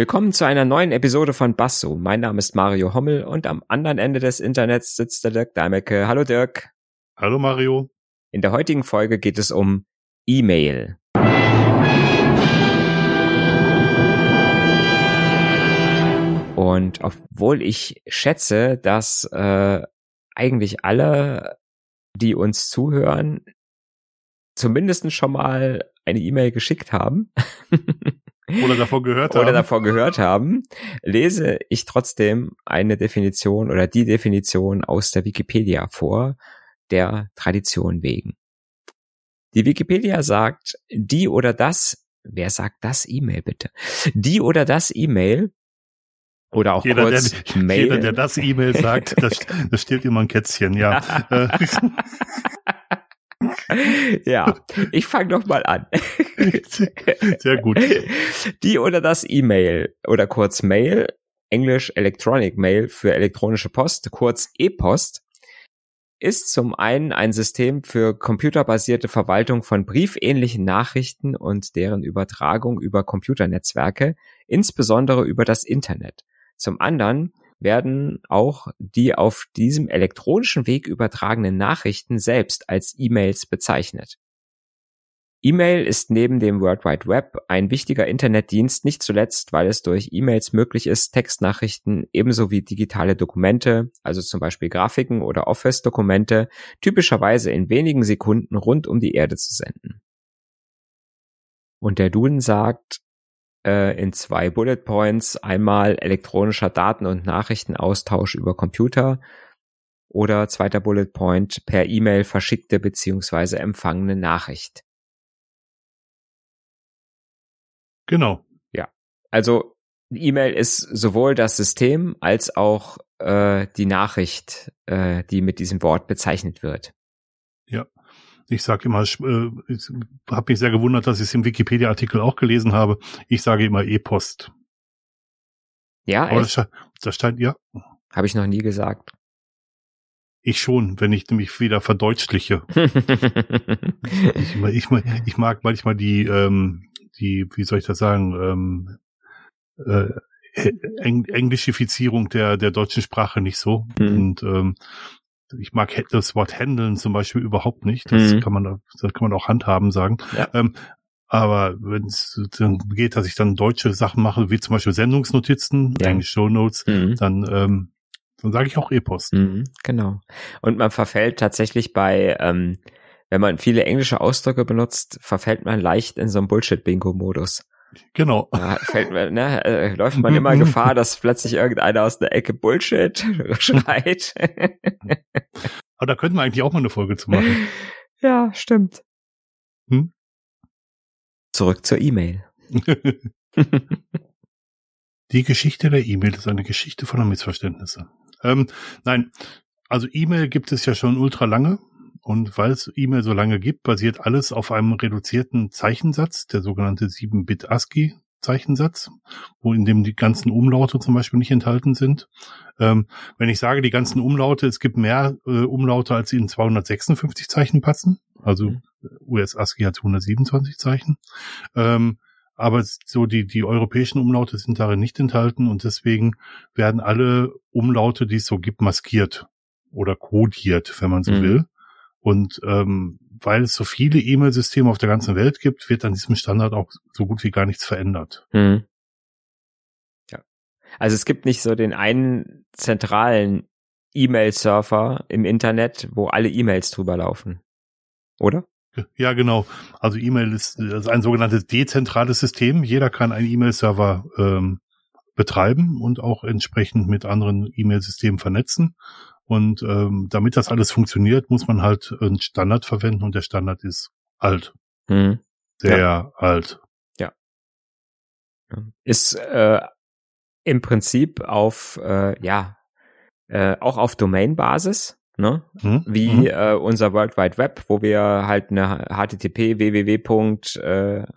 Willkommen zu einer neuen Episode von Basso. Mein Name ist Mario Hommel und am anderen Ende des Internets sitzt der Dirk Daimecke. Hallo Dirk. Hallo Mario. In der heutigen Folge geht es um E-Mail. Und obwohl ich schätze, dass äh, eigentlich alle, die uns zuhören, zumindest schon mal eine E-Mail geschickt haben. Oder davon gehört oder haben. davon gehört haben, lese ich trotzdem eine Definition oder die Definition aus der Wikipedia vor, der Tradition wegen. Die Wikipedia sagt, die oder das, wer sagt das E-Mail bitte? Die oder das E-Mail oder auch jeder, kurz der, Mail. jeder, der das E-Mail sagt, das, das steht immer ein Kätzchen, ja. Ja, ich fange doch mal an. Sehr gut. Die oder das E-Mail oder kurz Mail, Englisch Electronic Mail für elektronische Post, kurz E-Post, ist zum einen ein System für computerbasierte Verwaltung von briefähnlichen Nachrichten und deren Übertragung über Computernetzwerke, insbesondere über das Internet. Zum anderen werden auch die auf diesem elektronischen Weg übertragenen Nachrichten selbst als E-Mails bezeichnet. E-Mail ist neben dem World Wide Web ein wichtiger Internetdienst, nicht zuletzt, weil es durch E-Mails möglich ist, Textnachrichten ebenso wie digitale Dokumente, also zum Beispiel Grafiken oder Office-Dokumente, typischerweise in wenigen Sekunden rund um die Erde zu senden. Und der Duden sagt, äh, in zwei Bullet Points einmal elektronischer Daten- und Nachrichtenaustausch über Computer oder zweiter Bullet Point per E-Mail verschickte beziehungsweise empfangene Nachricht. Genau. Ja, also E-Mail ist sowohl das System als auch äh, die Nachricht, äh, die mit diesem Wort bezeichnet wird. Ich sage immer, ich, äh, ich habe mich sehr gewundert, dass ich es im Wikipedia-Artikel auch gelesen habe. Ich sage immer E-Post. Ja, Aber echt? das, das scheint, ja, Habe ich noch nie gesagt. ich schon, wenn ich nämlich wieder verdeutschliche. Ich, ich, ich mag manchmal die, ähm, die, wie soll ich das sagen, ähm, äh, Eng Englischifizierung der, der deutschen Sprache nicht so. Mhm. Und ähm, ich mag das Wort handeln zum Beispiel überhaupt nicht. Das Mhm. kann man, das kann man auch handhaben sagen. Ja. Ähm, aber wenn es dann geht, dass ich dann deutsche Sachen mache, wie zum Beispiel Sendungsnotizen, Ja. eigentlich Show Notes, Mhm. dann, ähm, dann sage ich auch E-Post. Mhm, genau. Und man verfällt tatsächlich bei, ähm, wenn man viele englische Ausdrücke benutzt, verfällt man leicht in so einen Bullshit-Bingo-Modus. Genau. Da fällt man, ne, äh, läuft man immer Gefahr, dass plötzlich irgendeiner aus der Ecke Bullshit schreit. Aber da könnten wir eigentlich auch mal eine Folge zu machen. ja, stimmt. Hm? Zurück zur E-Mail. Die Geschichte der E-Mail ist eine Geschichte voller Missverständnisse. Ähm, nein, also E-Mail gibt es ja schon ultra lange. Und weil es E-Mail so lange gibt, basiert alles auf einem reduzierten Zeichensatz, der sogenannte 7-Bit ASCII Zeichensatz, wo in dem die ganzen Umlaute zum Beispiel nicht enthalten sind. Ähm, wenn ich sage, die ganzen Umlaute, es gibt mehr äh, Umlaute, als in 256 Zeichen passen. Also US ASCII hat 127 Zeichen. Ähm, aber so die, die europäischen Umlaute sind darin nicht enthalten und deswegen werden alle Umlaute, die es so gibt, maskiert oder kodiert, wenn man so Mhm. will. Und ähm, weil es so viele E-Mail-Systeme auf der ganzen Welt gibt, wird an diesem Standard auch so gut wie gar nichts verändert. Hm. Ja. Also es gibt nicht so den einen zentralen E-Mail-Server im Internet, wo alle E-Mails drüber laufen. Oder? Ja, genau. Also E-Mail ist, ist ein sogenanntes dezentrales System. Jeder kann einen E-Mail-Server ähm, betreiben und auch entsprechend mit anderen E-Mail-Systemen vernetzen. Und ähm, damit das alles funktioniert, muss man halt einen Standard verwenden und der Standard ist alt. Hm. Sehr alt. Ist äh, im Prinzip auf, äh, ja, äh, auch auf Domain-Basis, ne? Hm? wie Mhm. äh, unser World Wide Web, wo wir halt eine http www.hallo.de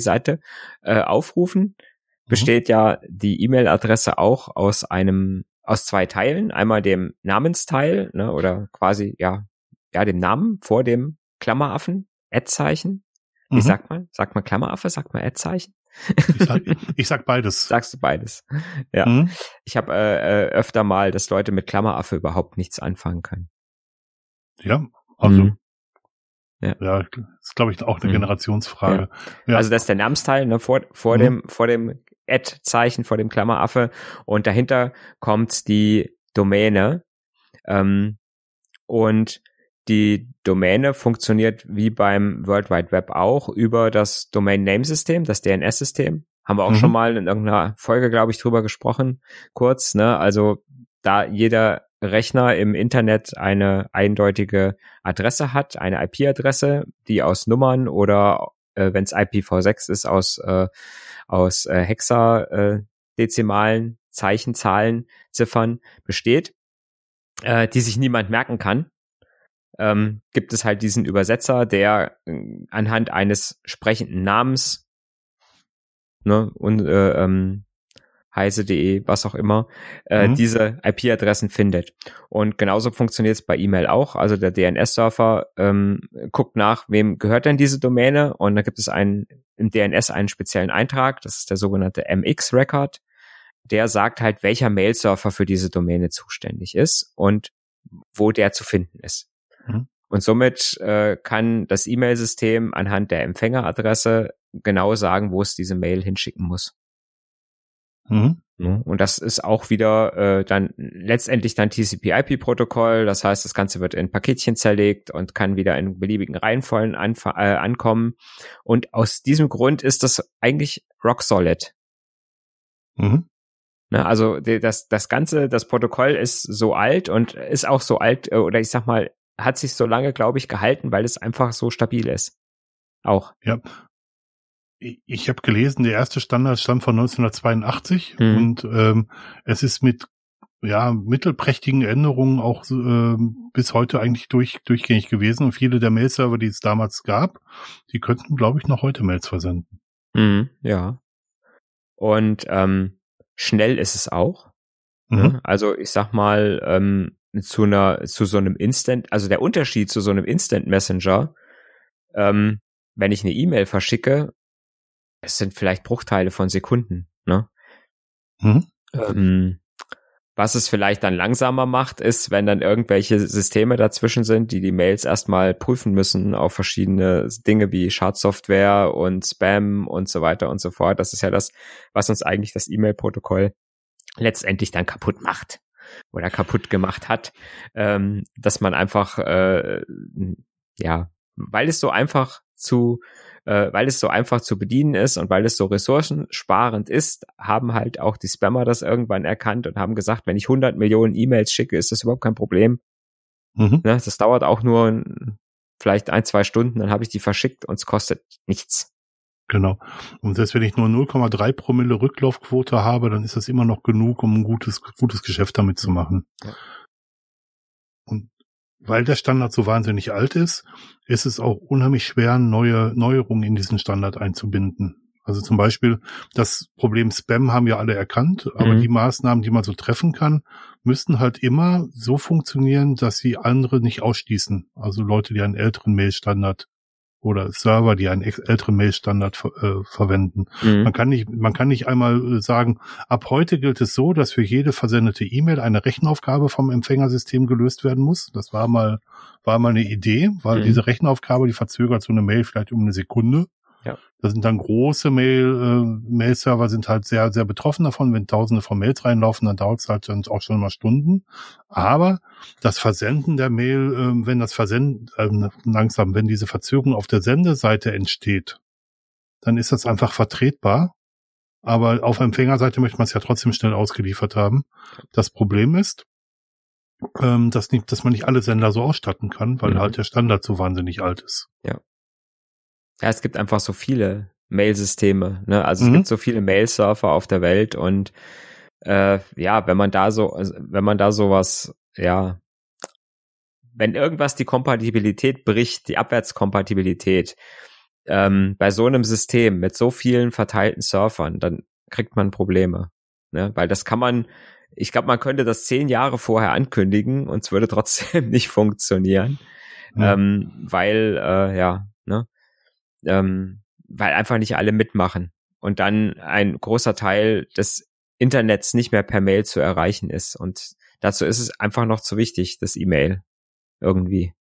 Seite äh, aufrufen, besteht ja die E-Mail-Adresse auch aus einem aus zwei Teilen, einmal dem Namensteil, ne, oder quasi ja, ja dem Namen vor dem Klammeraffen, Ad-Zeichen. Wie Mhm. sagt man? Sagt man Klammeraffe? Sagt man Ad-Zeichen? Ich sag, ich sag beides. Sagst du beides? Ja. Mhm. Ich habe äh, äh, öfter mal, dass Leute mit Klammeraffe überhaupt nichts anfangen können. Ja, also mhm. Ja, ja ist glaube ich auch eine mhm. Generationsfrage. Ja. Ja. Also das ist der Namensteil ne, vor, vor mhm. dem vor dem Ad-Zeichen, vor dem Klammeraffe und dahinter kommt die Domäne ähm, und die Domäne funktioniert wie beim World Wide Web auch über das Domain Name System, das DNS-System. Haben wir auch mhm. schon mal in irgendeiner Folge, glaube ich, drüber gesprochen, kurz. Ne? Also da jeder Rechner im Internet eine eindeutige Adresse hat, eine IP-Adresse, die aus Nummern oder äh, wenn es IPv6 ist, aus, äh, aus äh, Hexadezimalen, Zeichenzahlen, Ziffern besteht, äh, die sich niemand merken kann, ähm, gibt es halt diesen Übersetzer, der äh, anhand eines sprechenden Namens ne, und äh, ähm, heise.de, was auch immer, äh, mhm. diese IP-Adressen findet. Und genauso funktioniert es bei E-Mail auch. Also der DNS-Surfer ähm, guckt nach, wem gehört denn diese Domäne und da gibt es einen im DNS einen speziellen Eintrag, das ist der sogenannte MX-Record. Der sagt halt, welcher Mail-Surfer für diese Domäne zuständig ist und wo der zu finden ist. Mhm. Und somit äh, kann das E-Mail-System anhand der Empfängeradresse genau sagen, wo es diese Mail hinschicken muss. Mhm. Und das ist auch wieder äh, dann letztendlich dann TCP/IP-Protokoll. Das heißt, das Ganze wird in Paketchen zerlegt und kann wieder in beliebigen Reihenfolgen äh, ankommen. Und aus diesem Grund ist das eigentlich rock solid. Mhm. Ne, also das, das Ganze, das Protokoll ist so alt und ist auch so alt, äh, oder ich sag mal, hat sich so lange, glaube ich, gehalten, weil es einfach so stabil ist. Auch. Ja, ich habe gelesen, der erste Standard stammt von 1982 mhm. und ähm, es ist mit ja mittelprächtigen Änderungen auch äh, bis heute eigentlich durch, durchgängig gewesen und viele der Mail-Server, die es damals gab, die könnten, glaube ich, noch heute Mails versenden. Mhm, ja. Und ähm, schnell ist es auch. Ne? Mhm. Also ich sag mal, ähm, zu einer, zu so einem Instant, also der Unterschied zu so einem Instant Messenger, ähm, wenn ich eine E-Mail verschicke, es sind vielleicht Bruchteile von Sekunden, ne? Mhm. Ähm, was es vielleicht dann langsamer macht, ist, wenn dann irgendwelche Systeme dazwischen sind, die die Mails erstmal prüfen müssen auf verschiedene Dinge wie Schadsoftware und Spam und so weiter und so fort. Das ist ja das, was uns eigentlich das E-Mail-Protokoll letztendlich dann kaputt macht oder kaputt gemacht hat, ähm, dass man einfach, äh, ja, weil es so einfach zu äh, weil es so einfach zu bedienen ist und weil es so ressourcensparend ist, haben halt auch die Spammer das irgendwann erkannt und haben gesagt, wenn ich 100 Millionen E-Mails schicke, ist das überhaupt kein Problem. Mhm. Ne, das dauert auch nur vielleicht ein, zwei Stunden, dann habe ich die verschickt und es kostet nichts. Genau. Und selbst wenn ich nur 0,3 Promille Rücklaufquote habe, dann ist das immer noch genug, um ein gutes, gutes Geschäft damit zu machen. Ja. Und weil der Standard so wahnsinnig alt ist, ist es auch unheimlich schwer, neue Neuerungen in diesen Standard einzubinden. Also zum Beispiel das Problem Spam haben wir alle erkannt, aber mhm. die Maßnahmen, die man so treffen kann, müssten halt immer so funktionieren, dass sie andere nicht ausschließen. Also Leute, die einen älteren Mail-Standard oder Server, die einen älteren Mail-Standard ver äh, verwenden. Mhm. Man kann nicht, man kann nicht einmal äh, sagen, ab heute gilt es so, dass für jede versendete E-Mail eine Rechenaufgabe vom Empfängersystem gelöst werden muss. Das war mal, war mal eine Idee, weil mhm. diese Rechenaufgabe, die verzögert so eine Mail vielleicht um eine Sekunde. Ja. Das sind dann große Mail, äh, Mail-Server sind halt sehr, sehr betroffen davon. Wenn tausende von Mails reinlaufen, dann dauert es halt dann auch schon mal Stunden. Aber das Versenden der Mail, äh, wenn das Versenden, äh, langsam, wenn diese Verzögerung auf der Sendeseite entsteht, dann ist das einfach vertretbar. Aber auf Empfängerseite möchte man es ja trotzdem schnell ausgeliefert haben. Das Problem ist, ähm, dass, nicht, dass man nicht alle Sender so ausstatten kann, weil mhm. halt der Standard so wahnsinnig alt ist. Ja. Ja, es gibt einfach so viele Mail-Systeme. Ne? Also mhm. es gibt so viele Mail-Surfer auf der Welt und äh, ja, wenn man da so, also wenn man da sowas, ja, wenn irgendwas die Kompatibilität bricht, die Abwärtskompatibilität, ähm, bei so einem System mit so vielen verteilten Surfern, dann kriegt man Probleme. Ne? Weil das kann man, ich glaube, man könnte das zehn Jahre vorher ankündigen und es würde trotzdem nicht funktionieren. Mhm. Ähm, weil, äh, ja? Ähm, weil einfach nicht alle mitmachen. und dann ein großer Teil des Internets nicht mehr per Mail zu erreichen ist. Und dazu ist es einfach noch zu wichtig, das E-Mail irgendwie.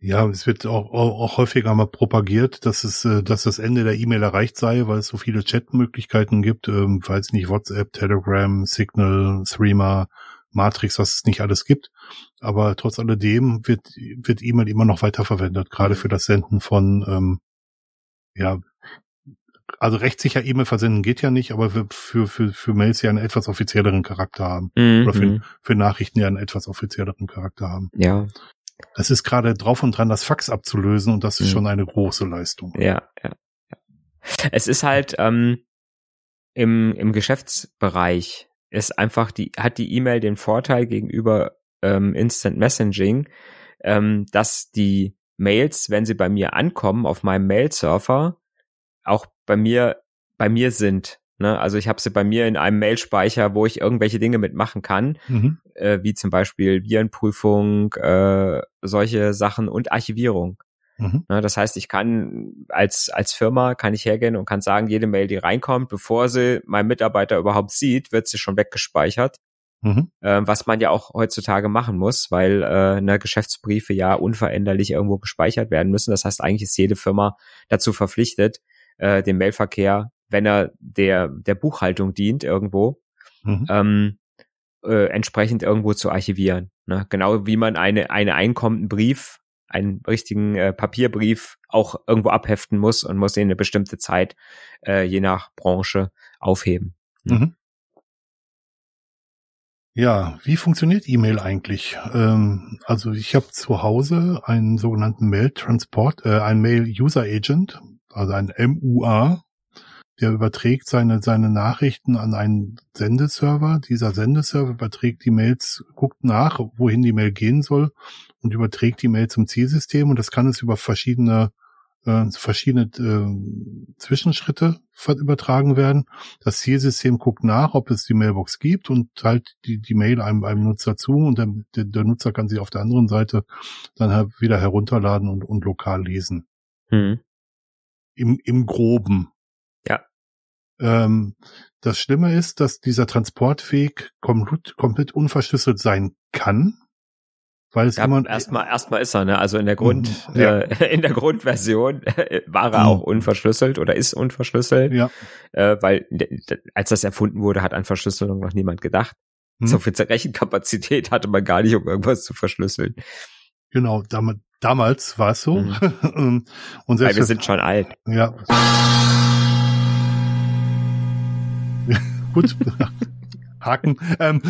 Ja, es wird auch, auch, auch häufiger mal propagiert, dass es, äh, dass das Ende der E-Mail erreicht sei, weil es so viele Chatmöglichkeiten gibt, ähm, weiß nicht, WhatsApp, Telegram, Signal, Threema, Matrix, was es nicht alles gibt. Aber trotz alledem wird, wird E-Mail immer noch weiter verwendet, gerade für das Senden von, ähm, ja, also rechtssicher E-Mail versenden geht ja nicht, aber für, für, für Mails ja einen etwas offizielleren Charakter haben. Mhm. Oder für, für Nachrichten ja einen etwas offizielleren Charakter haben. Ja. Es ist gerade drauf und dran, das Fax abzulösen und das ist mhm. schon eine große Leistung. Ja, ja. ja. Es ist halt ähm, im, im Geschäftsbereich ist einfach die, hat die E-Mail den Vorteil gegenüber ähm, Instant Messaging, ähm, dass die Mails, wenn sie bei mir ankommen auf meinem Mail-Surfer, auch bei mir bei mir sind. Ne? Also ich habe sie bei mir in einem Mailspeicher, wo ich irgendwelche Dinge mitmachen kann, mhm. äh, wie zum Beispiel Virenprüfung, äh, solche Sachen und Archivierung. Mhm. Ne? Das heißt, ich kann als als Firma kann ich hergehen und kann sagen, jede Mail, die reinkommt, bevor sie mein Mitarbeiter überhaupt sieht, wird sie schon weggespeichert. Mhm. Äh, was man ja auch heutzutage machen muss, weil äh, ne, Geschäftsbriefe ja unveränderlich irgendwo gespeichert werden müssen. Das heißt, eigentlich ist jede Firma dazu verpflichtet, äh, den Mailverkehr, wenn er der, der Buchhaltung dient irgendwo, mhm. ähm, äh, entsprechend irgendwo zu archivieren. Ne? Genau wie man eine, eine einkommenden Brief, einen richtigen äh, Papierbrief auch irgendwo abheften muss und muss ihn eine bestimmte Zeit, äh, je nach Branche, aufheben. Ne? Mhm. Ja, wie funktioniert E-Mail eigentlich? Ähm, also ich habe zu Hause einen sogenannten Mail-Transport, äh, einen Mail-User-Agent, also ein MUA, der überträgt seine, seine Nachrichten an einen Sendeserver. Dieser Sendeserver überträgt die Mails, guckt nach, wohin die Mail gehen soll und überträgt die Mail zum Zielsystem und das kann es über verschiedene äh, verschiedene äh, Zwischenschritte übertragen werden. Das Zielsystem guckt nach, ob es die Mailbox gibt und teilt die, die Mail einem, einem Nutzer zu und der, der, der Nutzer kann sie auf der anderen Seite dann halt wieder herunterladen und, und lokal lesen. Hm im, im Groben. Ja. Ähm, das Schlimme ist, dass dieser Transportweg komplett, komplett unverschlüsselt sein kann. Weil es ja, immer erstmal erstmal ist er, ne? Also in der Grund mhm, ja. äh, in der Grundversion äh, war er mhm. auch unverschlüsselt oder ist unverschlüsselt. Ja. Äh, weil als das erfunden wurde, hat an Verschlüsselung noch niemand gedacht. Mhm. So viel Rechenkapazität hatte man gar nicht, um irgendwas zu verschlüsseln. Genau, damit Damals war es so. Mhm. und selbst Weil wir sind schon alt. Ja. Gut. Haken. Ähm,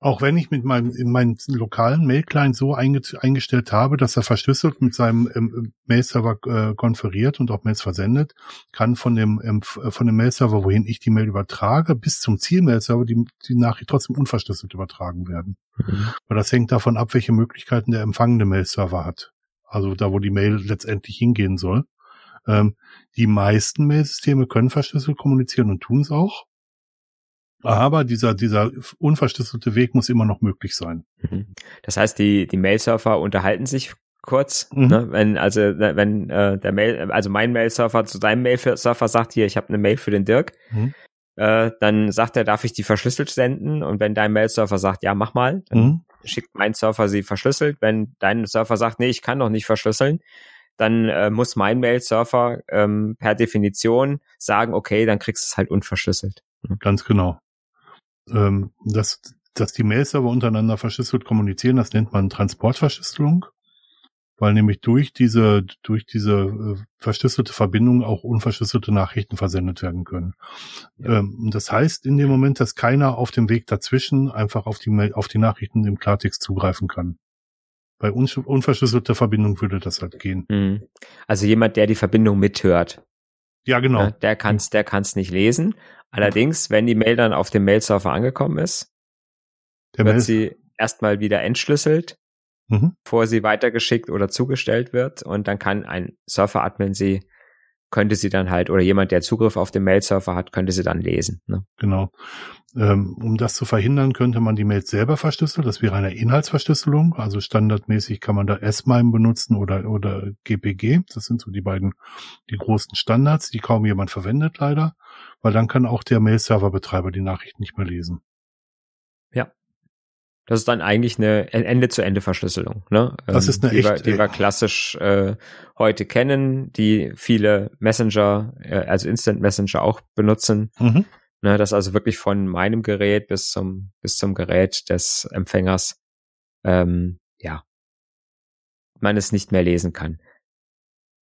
auch wenn ich mit meinem in meinen lokalen Mail-Client so einge eingestellt habe, dass er verschlüsselt mit seinem ähm, Mail-Server äh, konferiert und auch Mails versendet, kann von dem ähm, von dem Mail-Server, wohin ich die Mail übertrage, bis zum Ziel-Mail-Server die, die Nachricht trotzdem unverschlüsselt übertragen werden. Mhm. Weil das hängt davon ab, welche Möglichkeiten der empfangende Mail-Server hat. Also da, wo die Mail letztendlich hingehen soll. Ähm, die meisten Mail-Systeme können verschlüsselt kommunizieren und tun es auch. Aber dieser, dieser unverschlüsselte Weg muss immer noch möglich sein. Mhm. Das heißt, die, die Mail-Surfer unterhalten sich kurz, mhm. ne? wenn also wenn äh, der Mail, also mein Mail-Surfer zu deinem Mail-Surfer sagt hier, ich habe eine Mail für den Dirk, mhm. äh, dann sagt er, darf ich die verschlüsselt senden? Und wenn dein Mail-Surfer sagt, ja, mach mal, dann mhm. schickt mein Surfer sie verschlüsselt. Wenn dein Surfer sagt, nee, ich kann noch nicht verschlüsseln, dann äh, muss mein Mail-Surfer ähm, per Definition sagen, okay, dann kriegst du es halt unverschlüsselt. Ganz genau ähm, dass, dass die Mail-Server untereinander verschlüsselt kommunizieren, das nennt man Transportverschlüsselung, weil nämlich durch diese, durch diese äh, verschlüsselte Verbindung auch unverschlüsselte Nachrichten versendet werden können. Ja. Ähm, das heißt in dem Moment, dass keiner auf dem Weg dazwischen einfach auf die, auf die Nachrichten im Klartext zugreifen kann. Bei unverschlüsselter Verbindung würde das halt gehen. Mhm. Also jemand, der die Verbindung mithört. Ja, genau. Ja, der kann's, der kann's nicht lesen, Allerdings, wenn die Mail dann auf dem Mail-Server angekommen ist, Der wird Mail sie erstmal wieder entschlüsselt, mhm. bevor sie weitergeschickt oder zugestellt wird und dann kann ein Surfer-Admin sie könnte sie dann halt, oder jemand, der Zugriff auf den Mail-Server hat, könnte sie dann lesen. Ne? Genau. Ähm, um das zu verhindern, könnte man die Mails selber verschlüsseln. Das wäre eine Inhaltsverschlüsselung. Also standardmäßig kann man da S-MIME benutzen oder, oder GPG. Das sind so die beiden, die großen Standards, die kaum jemand verwendet leider. Weil dann kann auch der Mail-Server-Betreiber die Nachricht nicht mehr lesen. Ja. Das ist dann eigentlich eine Ende-zu-Ende-Verschlüsselung, ne? Das ist eine die, echt, wir, die wir klassisch äh, heute kennen, die viele Messenger, äh, also Instant Messenger auch benutzen. Mhm. Ne, das also wirklich von meinem Gerät bis zum bis zum Gerät des Empfängers, ähm, ja, man es nicht mehr lesen kann.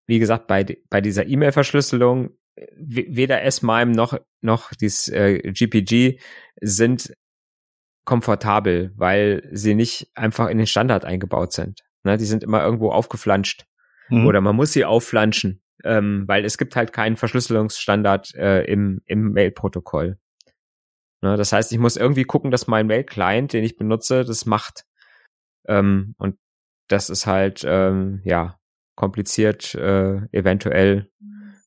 Wie gesagt, bei bei dieser E-Mail-Verschlüsselung weder S-MIME noch noch dies äh, GPG sind komfortabel, weil sie nicht einfach in den Standard eingebaut sind. Ne, die sind immer irgendwo aufgeflanscht Mhm. oder man muss sie aufflanschen, ähm, weil es gibt halt keinen Verschlüsselungsstandard äh, im, im Mail-Protokoll. Ne, das heißt, ich muss irgendwie gucken, dass mein Mail-Client, den ich benutze, das macht. Ähm, und das ist halt, ähm, ja, kompliziert, äh, eventuell.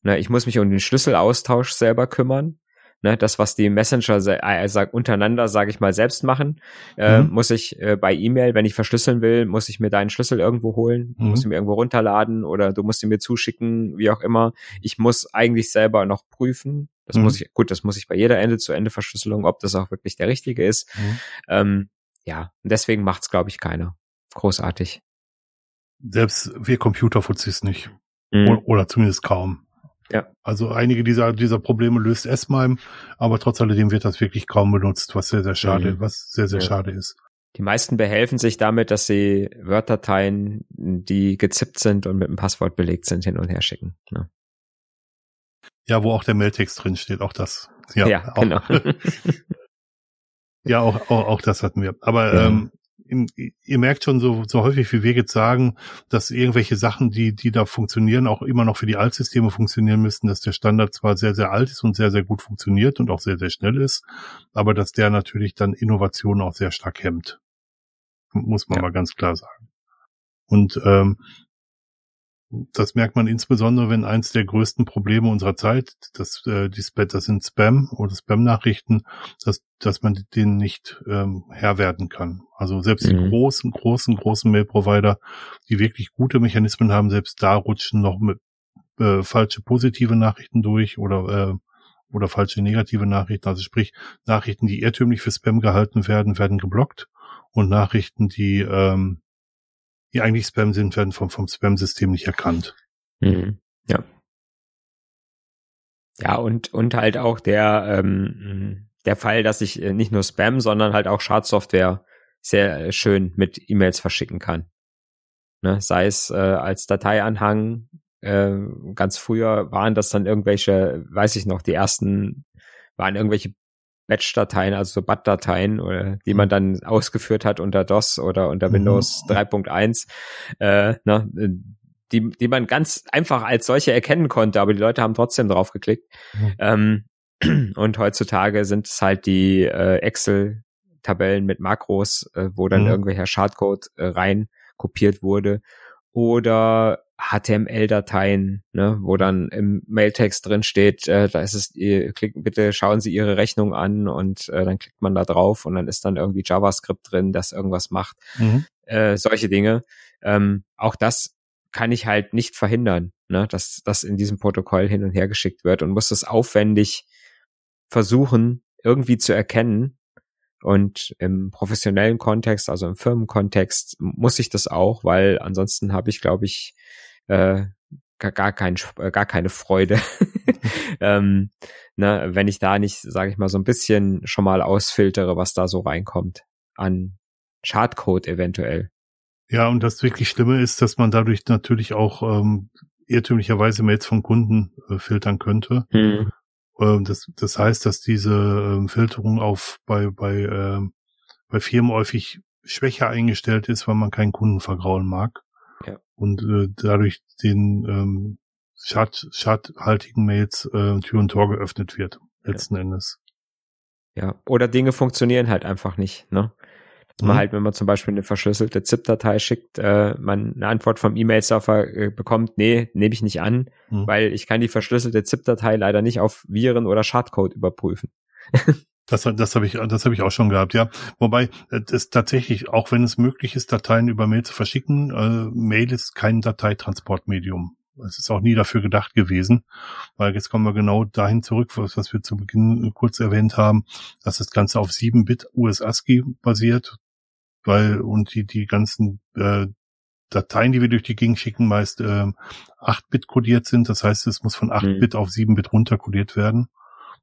Ne, ich muss mich um den Schlüsselaustausch selber kümmern. Ne, das, was die Messenger se- äh, sag, untereinander, sage ich mal, selbst machen, äh, Mhm. muss ich äh, bei E-Mail, wenn ich verschlüsseln will, muss ich mir deinen Schlüssel irgendwo holen, Mhm. muss ihn mir irgendwo runterladen oder du musst ihn mir zuschicken, wie auch immer. Ich muss eigentlich selber noch prüfen. Das Mhm. muss ich, gut, das muss ich bei jeder Ende-zu-Ende-Verschlüsselung, ob das auch wirklich der richtige ist. Mhm. Ähm, ja, und deswegen macht's, glaube ich, keiner. Großartig. Selbst wir Computerfuzis nicht. Mhm. Oder, oder zumindest kaum. Ja. Also einige dieser, dieser Probleme löst S-MIME, aber trotz alledem wird das wirklich kaum benutzt, was sehr, sehr schade, Mhm. was sehr, sehr Ja. schade ist. Die meisten behelfen sich damit, dass sie Word-Dateien, die gezippt sind und mit einem Passwort belegt sind, hin und her schicken. Ne? Ja, wo auch der Mailtext drin steht, auch das. Ja, Ja, auch, genau. ja auch, auch, auch das hatten wir. Aber Ja. ähm, im, ihr merkt schon so, so häufig, wie wir jetzt sagen, dass irgendwelche Sachen, die, die da funktionieren, auch immer noch für die Altsysteme funktionieren müssten, dass der Standard zwar sehr, sehr alt ist und sehr, sehr gut funktioniert und auch sehr, sehr schnell ist, aber dass der natürlich dann Innovationen auch sehr stark hemmt. Muss man Ja. mal ganz klar sagen. Und ähm, das merkt man insbesondere, wenn eins der größten Probleme unserer Zeit, das, äh, die Spam, das sind Spam oder Spam-Nachrichten, dass, dass man denen nicht ähm, Herr werden kann. Also selbst die Mhm. großen, großen, großen Mail-Provider, die wirklich gute Mechanismen haben, selbst da rutschen noch mit äh, falsche positive Nachrichten durch oder äh, oder falsche negative Nachrichten. Also sprich, Nachrichten, die irrtümlich für Spam gehalten werden, werden geblockt und Nachrichten, die ähm, die eigentlich Spam sind, werden vom, vom Spam-System nicht erkannt. Mhm. Ja. Ja, und, und halt auch der, ähm, der Fall, dass ich äh, nicht nur Spam, sondern halt auch Schadsoftware sehr äh, schön mit E-Mails verschicken kann. Ne? Sei es äh, als Dateianhang, äh, ganz früher waren das dann irgendwelche, weiß ich noch, die ersten waren irgendwelche Batch-Dateien, also so BAT-Dateien, oder die man dann ausgeführt hat unter DOS oder unter Mhm. Windows 3.1, äh, ne, die, die man ganz einfach als solche erkennen konnte, aber die Leute haben trotzdem drauf geklickt. Mhm. Ähm, und heutzutage sind es halt die äh, Excel-Tabellen mit Makros, äh, wo dann Mhm. irgendwelcher Schadcode äh, rein kopiert wurde. Oder HTML-Dateien, ne, wo dann im Mailtext drin steht, äh, da ist es, ihr klickt, bitte schauen Sie Ihre Rechnung an und äh, dann klickt man da drauf und dann ist dann irgendwie JavaScript drin, das irgendwas macht. Mhm. Äh, solche Dinge. Ähm, auch das kann ich halt nicht verhindern, ne, dass das in diesem Protokoll hin und her geschickt wird und muss das aufwendig versuchen, irgendwie zu erkennen. Und im professionellen Kontext, also im Firmenkontext, muss ich das auch, weil ansonsten habe ich, glaube ich, äh, gar, gar, kein, äh, gar keine Freude. ähm, ne, wenn ich da nicht, sage ich mal, so ein bisschen schon mal ausfiltere, was da so reinkommt an Schadcode eventuell. Ja, und das wirklich Schlimme ist, dass man dadurch natürlich auch ähm, irrtümlicherweise Mails von Kunden äh, filtern könnte. Hm. Ähm, das, das heißt, dass diese ähm, Filterung auf bei bei ähm, bei Firmen häufig schwächer eingestellt ist, weil man keinen Kunden vergraulen mag. Ja. Und äh, dadurch den ähm, schad, schadhaltigen Mails äh, Tür und Tor geöffnet wird, letzten Endes. Ja. Oder Dinge funktionieren halt einfach nicht, ne? man halt, wenn man zum Beispiel eine verschlüsselte ZIP-Datei schickt, äh, man eine Antwort vom E-Mail-Server äh, bekommt, nee, nehme ich nicht an, mhm. weil ich kann die verschlüsselte ZIP-Datei leider nicht auf Viren oder Schadcode überprüfen. Das, das habe ich, das habe ich auch schon gehabt, ja. Wobei es tatsächlich, auch wenn es möglich ist, Dateien über Mail zu verschicken, äh, Mail ist kein Dateitransportmedium. Es ist auch nie dafür gedacht gewesen, weil jetzt kommen wir genau dahin zurück, was, was wir zu Beginn kurz erwähnt haben, dass das Ganze auf 7-Bit US-ASCII basiert, weil und die die ganzen äh, Dateien, die wir durch die Gegend schicken, meist äh, 8-Bit kodiert sind. Das heißt, es muss von 8-Bit mhm. auf 7-Bit runterkodiert werden.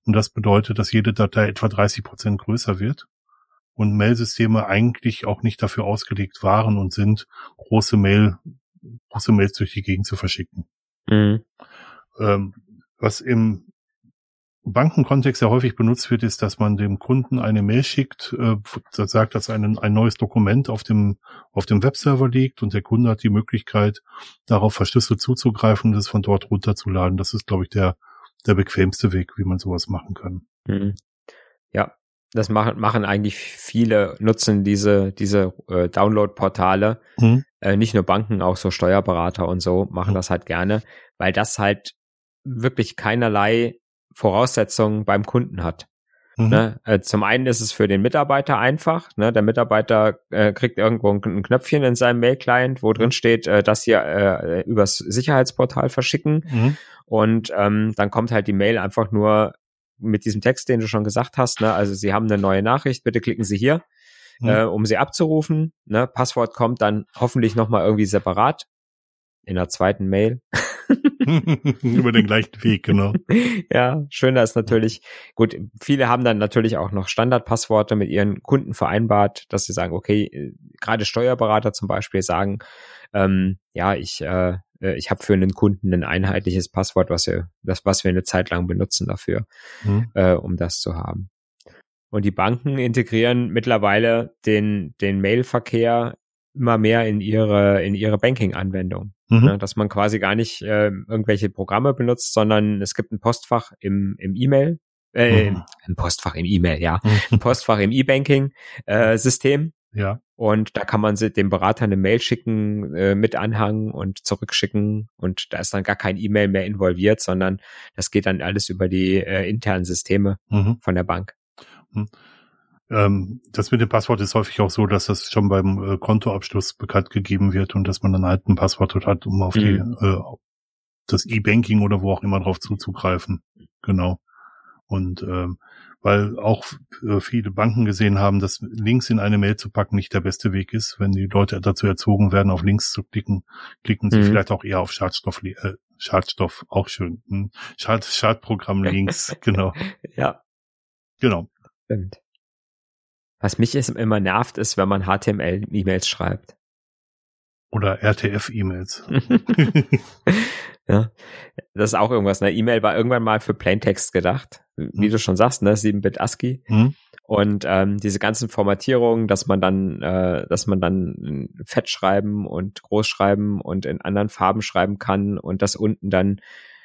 Und das bedeutet, dass jede Datei etwa 30 Prozent größer wird. Und Mail-Systeme eigentlich auch nicht dafür ausgelegt waren und sind, große Mail, große Mails durch die Gegend zu verschicken. Mhm. Ähm, was im Bankenkontext ja häufig benutzt wird, ist, dass man dem Kunden eine Mail schickt, äh, sagt, dass ein, ein neues Dokument auf dem, auf dem Webserver liegt und der Kunde hat die Möglichkeit, darauf verschlüsselt zuzugreifen und es von dort runterzuladen. Das ist, glaube ich, der, der bequemste Weg, wie man sowas machen kann. Mhm. Ja, das machen, machen eigentlich viele, nutzen diese, diese äh, Download-Portale. Mhm. Äh, nicht nur Banken, auch so Steuerberater und so machen mhm. das halt gerne, weil das halt wirklich keinerlei Voraussetzungen beim Kunden hat. Mhm. Ne? Äh, zum einen ist es für den Mitarbeiter einfach. Ne? Der Mitarbeiter äh, kriegt irgendwo ein, ein, Knöpfchen in seinem Mail-Client, wo drin steht, äh, das hier äh, übers Sicherheitsportal verschicken. Mhm. Und ähm, dann kommt halt die Mail einfach nur mit diesem Text, den du schon gesagt hast. Ne? Also Sie haben eine neue Nachricht, bitte klicken Sie hier, mhm. äh, um sie abzurufen. Ne? Passwort kommt dann hoffentlich nochmal irgendwie separat in der zweiten Mail. Über den gleichen Weg, genau. ja, schöner ist natürlich, gut, viele haben dann natürlich auch noch Standardpassworte mit ihren Kunden vereinbart, dass sie sagen, okay, äh, gerade Steuerberater zum Beispiel sagen, ähm, ja, ich, äh, äh, ich habe für einen Kunden ein einheitliches Passwort, was wir, das, was wir eine Zeit lang benutzen dafür, mhm. äh, um das zu haben. Und die Banken integrieren mittlerweile den, den Mailverkehr immer mehr in ihre, in ihre Banking-Anwendung. Mhm. Ne, dass man quasi gar nicht äh, irgendwelche Programme benutzt, sondern es gibt ein Postfach im, im E-Mail, äh, mhm. ein Postfach im E-Mail, ja, mhm. ein Postfach im E-Banking-System. Äh, ja. Und da kann man dem Berater eine Mail schicken äh, mit Anhang und zurückschicken und da ist dann gar kein E-Mail mehr involviert, sondern das geht dann alles über die äh, internen Systeme mhm. von der Bank. Mhm. Ähm, das mit dem Passwort ist häufig auch so, dass das schon beim äh, Kontoabschluss bekannt gegeben wird und dass man dann halt ein Passwort hat, um auf mhm. die äh, das E-Banking oder wo auch immer drauf zuzugreifen. Genau. Und ähm, weil auch äh, viele Banken gesehen haben, dass Links in eine Mail zu packen nicht der beste Weg ist. Wenn die Leute dazu erzogen werden, auf Links zu klicken, klicken sie mhm. vielleicht auch eher auf Schadstoff, äh, Schadstoff, auch schön. Hm? Schad, Schadprogramm-Links, genau. Ja. Genau. Stimmt. Was mich immer nervt, ist, wenn man HTML-E-Mails schreibt. Oder RTF-E-Mails. ja, das ist auch irgendwas. Eine E-Mail war irgendwann mal für Plaintext gedacht, wie mhm. du schon sagst, ne, 7-Bit ASCII. Mhm. Und ähm, diese ganzen Formatierungen, dass man dann, äh, dass man dann Fett schreiben und groß schreiben und in anderen Farben schreiben kann und das unten dann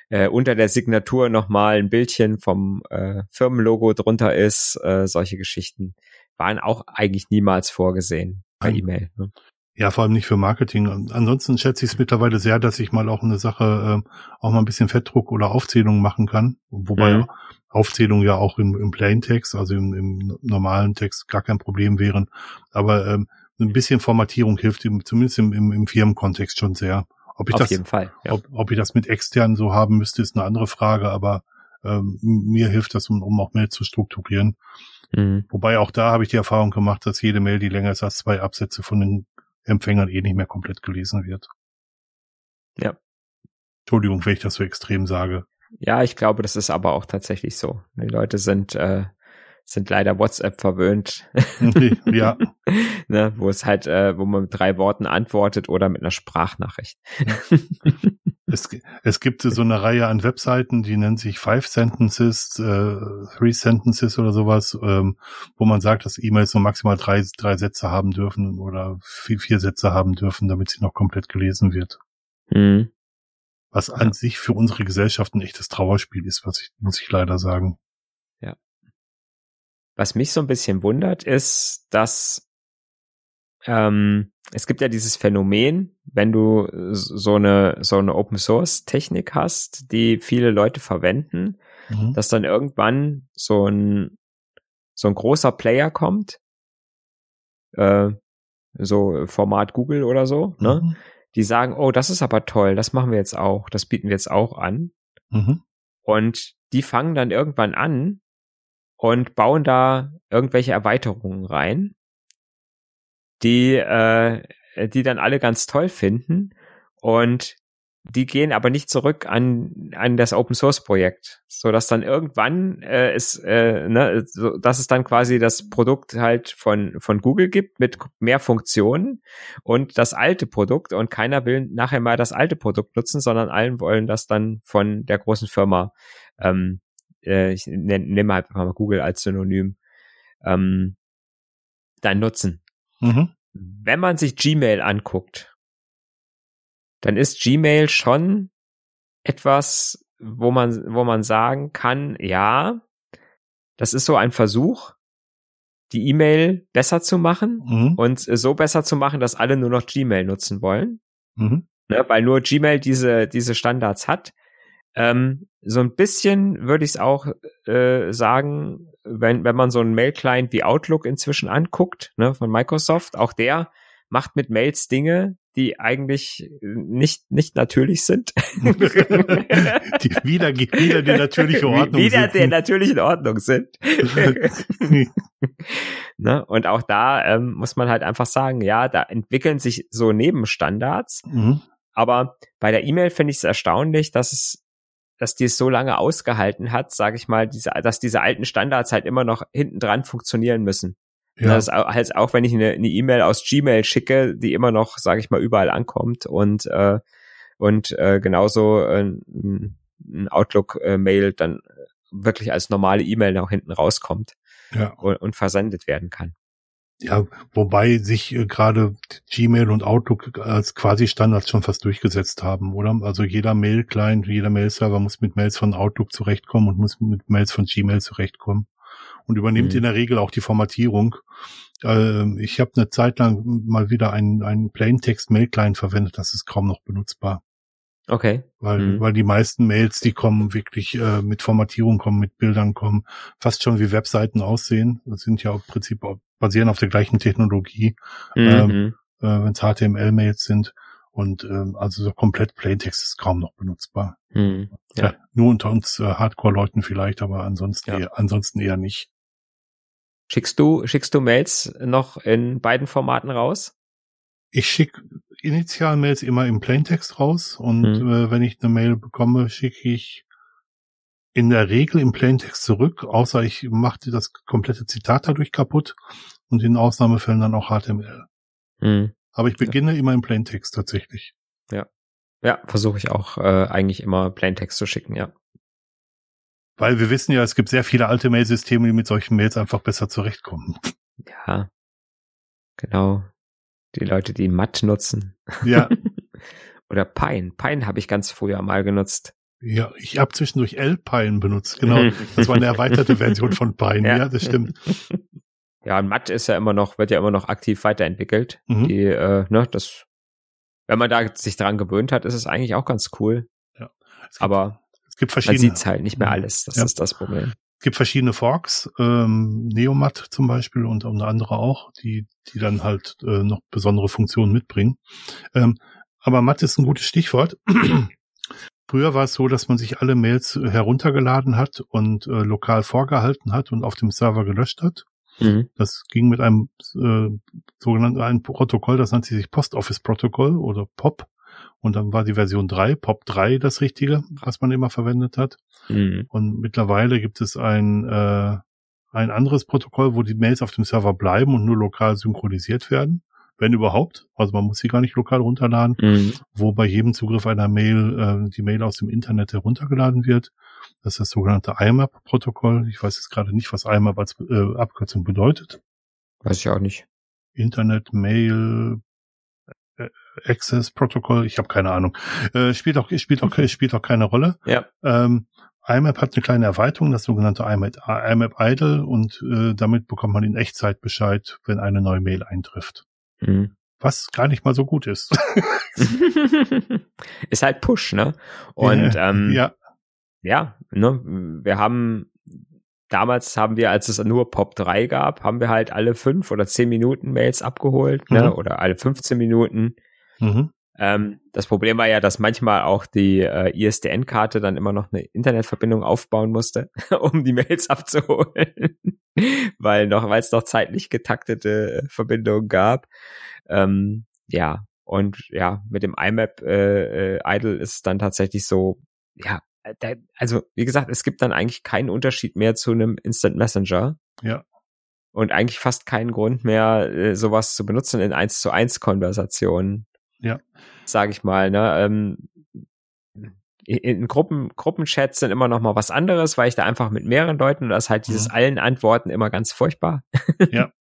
äh, unter der Signatur nochmal ein Bildchen vom äh, Firmenlogo drunter ist, äh, solche Geschichten waren auch eigentlich niemals vorgesehen bei E-Mail. Ne? Ja, vor allem nicht für Marketing. Ansonsten schätze ich es mittlerweile sehr, dass ich mal auch eine Sache, äh, auch mal ein bisschen Fettdruck oder Aufzählung machen kann. Wobei mhm. Aufzählung ja auch im, im Plaintext, also im, im, normalen Text gar kein Problem wären. Aber ähm, ein bisschen Formatierung hilft im, zumindest im, im, im Firmenkontext schon sehr. Ob ich Auf das, jeden Fall. Ja. Ob, ob ich das mit externen so haben müsste, ist eine andere Frage, aber ähm, mir hilft das, um, um auch Mail zu strukturieren. Mhm. Wobei auch da habe ich die Erfahrung gemacht, dass jede Mail, die länger ist als zwei Absätze von den Empfängern eh nicht mehr komplett gelesen wird. Ja. Entschuldigung, wenn ich das so extrem sage. Ja, ich glaube, das ist aber auch tatsächlich so. Die Leute sind äh, sind leider WhatsApp verwöhnt. ja. ne, wo es halt, äh, wo man mit drei Worten antwortet oder mit einer Sprachnachricht. es, es gibt so eine Reihe an Webseiten, die nennt sich Five Sentences, äh, Three Sentences oder sowas, ähm, wo man sagt, dass E-Mails nur maximal drei, drei Sätze haben dürfen oder vier, vier Sätze haben dürfen, damit sie noch komplett gelesen wird. Mhm. Was an ja. sich für unsere Gesellschaft ein echtes Trauerspiel ist, was ich, muss ich leider sagen. Ja. Was mich so ein bisschen wundert, ist, dass ähm, es gibt ja dieses Phänomen, wenn du so eine, so eine Open Source Technik hast, die viele Leute verwenden, mhm. dass dann irgendwann so ein, so ein großer Player kommt, äh, so Format Google oder so, ne? Mhm. Die sagen, oh, das ist aber toll, das machen wir jetzt auch, das bieten wir jetzt auch an. Mhm. Und die fangen dann irgendwann an und bauen da irgendwelche Erweiterungen rein die, äh, die dann alle ganz toll finden und die gehen aber nicht zurück an, an das Open Source Projekt, so dass dann irgendwann äh, es, äh, ne, so, dass es dann quasi das Produkt halt von von Google gibt mit mehr Funktionen und das alte Produkt und keiner will nachher mal das alte Produkt nutzen, sondern allen wollen das dann von der großen Firma. Ähm, äh, ich nehme nehm halt mal Google als Synonym ähm, dann nutzen. Mhm. Wenn man sich Gmail anguckt, dann ist Gmail schon etwas, wo man, wo man sagen kann, ja, das ist so ein Versuch, die E-Mail besser zu machen mhm. und so besser zu machen, dass alle nur noch Gmail nutzen wollen. Mhm. Ne, weil nur Gmail diese, diese Standards hat. Ähm, so ein bisschen würde ich es auch äh, sagen, wenn, wenn man so einen Mail-Client wie Outlook inzwischen anguckt, ne, von Microsoft, auch der macht mit Mails Dinge, die eigentlich nicht, nicht natürlich sind. die wieder, wieder die natürliche Ordnung wieder sind. der natürlichen Ordnung sind. ne? Und auch da ähm, muss man halt einfach sagen, ja, da entwickeln sich so Nebenstandards. Mhm. Aber bei der E-Mail finde ich es erstaunlich, dass es dass die es so lange ausgehalten hat, sage ich mal, diese, dass diese alten Standards halt immer noch hinten dran funktionieren müssen. Ja. Das heißt, auch wenn ich eine E-Mail e aus Gmail schicke, die immer noch, sage ich mal, überall ankommt und äh, und äh, genauso äh, ein Outlook-Mail dann wirklich als normale E-Mail nach hinten rauskommt ja. und, und versendet werden kann. Ja, wobei sich äh, gerade Gmail und Outlook als quasi Standards schon fast durchgesetzt haben, oder? Also jeder Mail-Client, jeder Mail-Server muss mit Mails von Outlook zurechtkommen und muss mit Mails von Gmail zurechtkommen und übernimmt mhm. in der Regel auch die Formatierung. Äh, ich habe eine Zeit lang mal wieder einen, einen Plaintext-Mail-Client verwendet, das ist kaum noch benutzbar. Okay. Weil, mhm. weil die meisten Mails, die kommen wirklich äh, mit Formatierung, kommen mit Bildern, kommen fast schon wie Webseiten aussehen. Das sind ja im Prinzip basieren auf der gleichen Technologie, mhm. ähm, äh, wenn es HTML-Mails sind. Und ähm, also so komplett Plaintext ist kaum noch benutzbar. Mhm. Ja. ja. nur unter uns äh, Hardcore-Leuten vielleicht, aber ansonsten, ja. eher, ansonsten eher nicht. Schickst du, schickst du Mails noch in beiden Formaten raus? Ich schicke Initial-Mails immer im Plaintext raus und mhm. äh, wenn ich eine Mail bekomme, schicke ich in der Regel im Plaintext zurück, außer ich mache das komplette Zitat dadurch kaputt und in Ausnahmefällen dann auch HTML. Mhm. Aber ich beginne ja. immer im Plaintext tatsächlich. Ja. Ja, versuche ich auch äh, eigentlich immer Plaintext zu schicken, ja. Weil wir wissen ja, es gibt sehr viele alte Mailsysteme, die mit solchen Mails einfach besser zurechtkommen. Ja. Genau. Die Leute, die Matt nutzen. Ja. Oder Pine. Pine habe ich ganz früher mal genutzt. Ja, ich habe zwischendurch L-Pine benutzt, genau. Das war eine erweiterte Version von Pine, ja. ja, das stimmt. Ja, und Matt ist ja immer noch, wird ja immer noch aktiv weiterentwickelt. Mhm. Die, äh, ne, das, wenn man da sich dran gewöhnt hat, ist es eigentlich auch ganz cool. Ja. Es gibt, Aber es gibt verschiedene, man sieht's halt nicht mehr mhm. alles. Das ja. ist das Problem. Es gibt verschiedene Forks, ähm, Neomat zum Beispiel und unter andere auch, die, die dann halt äh, noch besondere Funktionen mitbringen. Ähm, aber Matt ist ein gutes Stichwort. Früher war es so, dass man sich alle Mails heruntergeladen hat und äh, lokal vorgehalten hat und auf dem Server gelöscht hat. Mhm. Das ging mit einem äh, sogenannten einem Protokoll, das nannte sich Post Office Protokoll oder POP. Und dann war die Version 3, POP 3 das Richtige, was man immer verwendet hat. Mhm. Und mittlerweile gibt es ein, äh, ein anderes Protokoll, wo die Mails auf dem Server bleiben und nur lokal synchronisiert werden wenn überhaupt. Also man muss sie gar nicht lokal runterladen, mhm. wo bei jedem Zugriff einer Mail äh, die Mail aus dem Internet heruntergeladen wird. Das ist das sogenannte IMAP-Protokoll. Ich weiß jetzt gerade nicht, was IMAP als äh, Abkürzung bedeutet. Weiß ich auch nicht. Internet Mail äh, Access Protokoll. Ich habe keine Ahnung. Äh, spielt auch spielt auch spielt auch keine Rolle. Ja. Ähm, IMAP hat eine kleine Erweiterung, das sogenannte IMAP, IMAP Idle und äh, damit bekommt man in Echtzeit Bescheid, wenn eine neue Mail eintrifft. Mhm. Was gar nicht mal so gut ist. ist halt Push, ne? Und ja, ähm, ja. ja, ne, wir haben damals haben wir, als es nur Pop 3 gab, haben wir halt alle fünf oder zehn Minuten Mails abgeholt, ne? mhm. ne? Oder alle 15 Minuten. Mhm. Ähm, das Problem war ja, dass manchmal auch die äh, ISDN-Karte dann immer noch eine Internetverbindung aufbauen musste, um die Mails abzuholen, weil noch, weil es noch zeitlich getaktete Verbindungen gab. Ähm, ja, und ja, mit dem IMAP äh, äh, Idle ist es dann tatsächlich so, ja, da, also wie gesagt, es gibt dann eigentlich keinen Unterschied mehr zu einem Instant Messenger. Ja. Und eigentlich fast keinen Grund mehr, äh, sowas zu benutzen in 1 zu 1 Konversationen. Ja. Sag ich mal, ne? Ähm, in Gruppen, Gruppenchats sind immer noch mal was anderes, weil ich da einfach mit mehreren Leuten, und das ist halt dieses mhm. allen Antworten immer ganz furchtbar. Ja.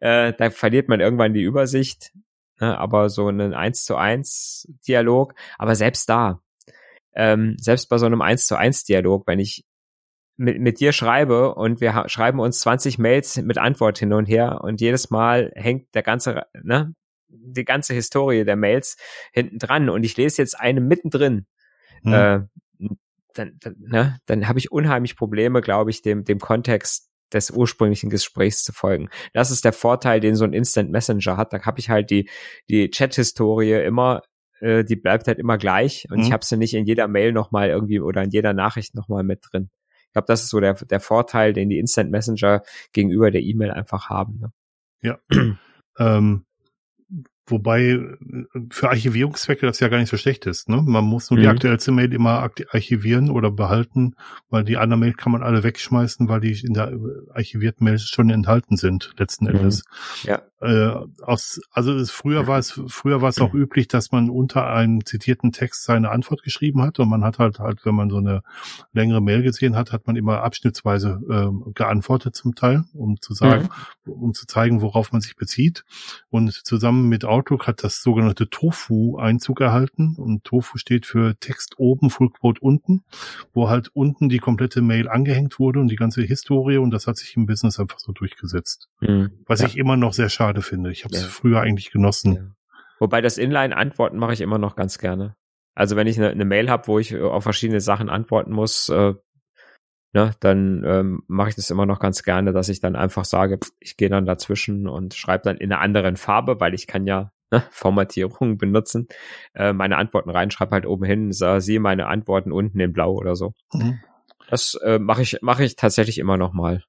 äh, da verliert man irgendwann die Übersicht. Ne? Aber so einen 1 zu 1 Dialog, aber selbst da, ähm, selbst bei so einem 1 zu 1 Dialog, wenn ich mit, mit dir schreibe und wir schreiben uns 20 Mails mit Antwort hin und her und jedes Mal hängt der ganze, ne, die ganze Historie der Mails hinten dran und ich lese jetzt eine mittendrin, hm. äh, dann, dann, ne, dann habe ich unheimlich Probleme, glaube ich, dem, dem Kontext des ursprünglichen Gesprächs zu folgen. Das ist der Vorteil, den so ein Instant Messenger hat. Da habe ich halt die, die Chat-Historie immer äh, die bleibt halt immer gleich und mhm. ich habe sie nicht in jeder Mail nochmal irgendwie oder in jeder Nachricht nochmal mit drin. Ich glaube, das ist so der, der Vorteil, den die Instant Messenger gegenüber der E-Mail einfach haben. Ne? Ja. ähm, Wobei äh, für Archivierungszwecke das ja gar nicht so schlecht ist. Ne? Man muss nur mhm. die aktuellste Mail immer archivieren oder behalten, weil die anderen Mail kann man alle wegschmeißen, weil die in der äh, archivierten Mail schon enthalten sind, letzten mhm. Endes. Ja. Äh, aus, also es, früher war es, früher war es auch üblich, dass man unter einem zitierten Text seine Antwort geschrieben hat und man hat halt halt, wenn man so eine längere Mail gesehen hat, hat man immer abschnittsweise äh, geantwortet zum Teil, um zu sagen, mhm. um zu zeigen, worauf man sich bezieht. Und zusammen mit Outlook hat das sogenannte Tofu Einzug erhalten und Tofu steht für Text oben, Fullquote unten, wo halt unten die komplette Mail angehängt wurde und die ganze Historie und das hat sich im Business einfach so durchgesetzt. Mhm. Was ja. ich immer noch sehr schade finde. Ich habe es ja. früher eigentlich genossen. Ja. Wobei das Inline-Antworten mache ich immer noch ganz gerne. Also wenn ich eine, eine Mail habe, wo ich auf verschiedene Sachen antworten muss, äh, ne, dann ähm, mache ich das immer noch ganz gerne, dass ich dann einfach sage, ich gehe dann dazwischen und schreibe dann in einer anderen Farbe, weil ich kann ja ne, Formatierungen benutzen, äh, meine Antworten reinschreibe halt oben hin, sah, sehe meine Antworten unten in blau oder so. Mhm. Das äh, mache ich, mache ich tatsächlich immer noch mal.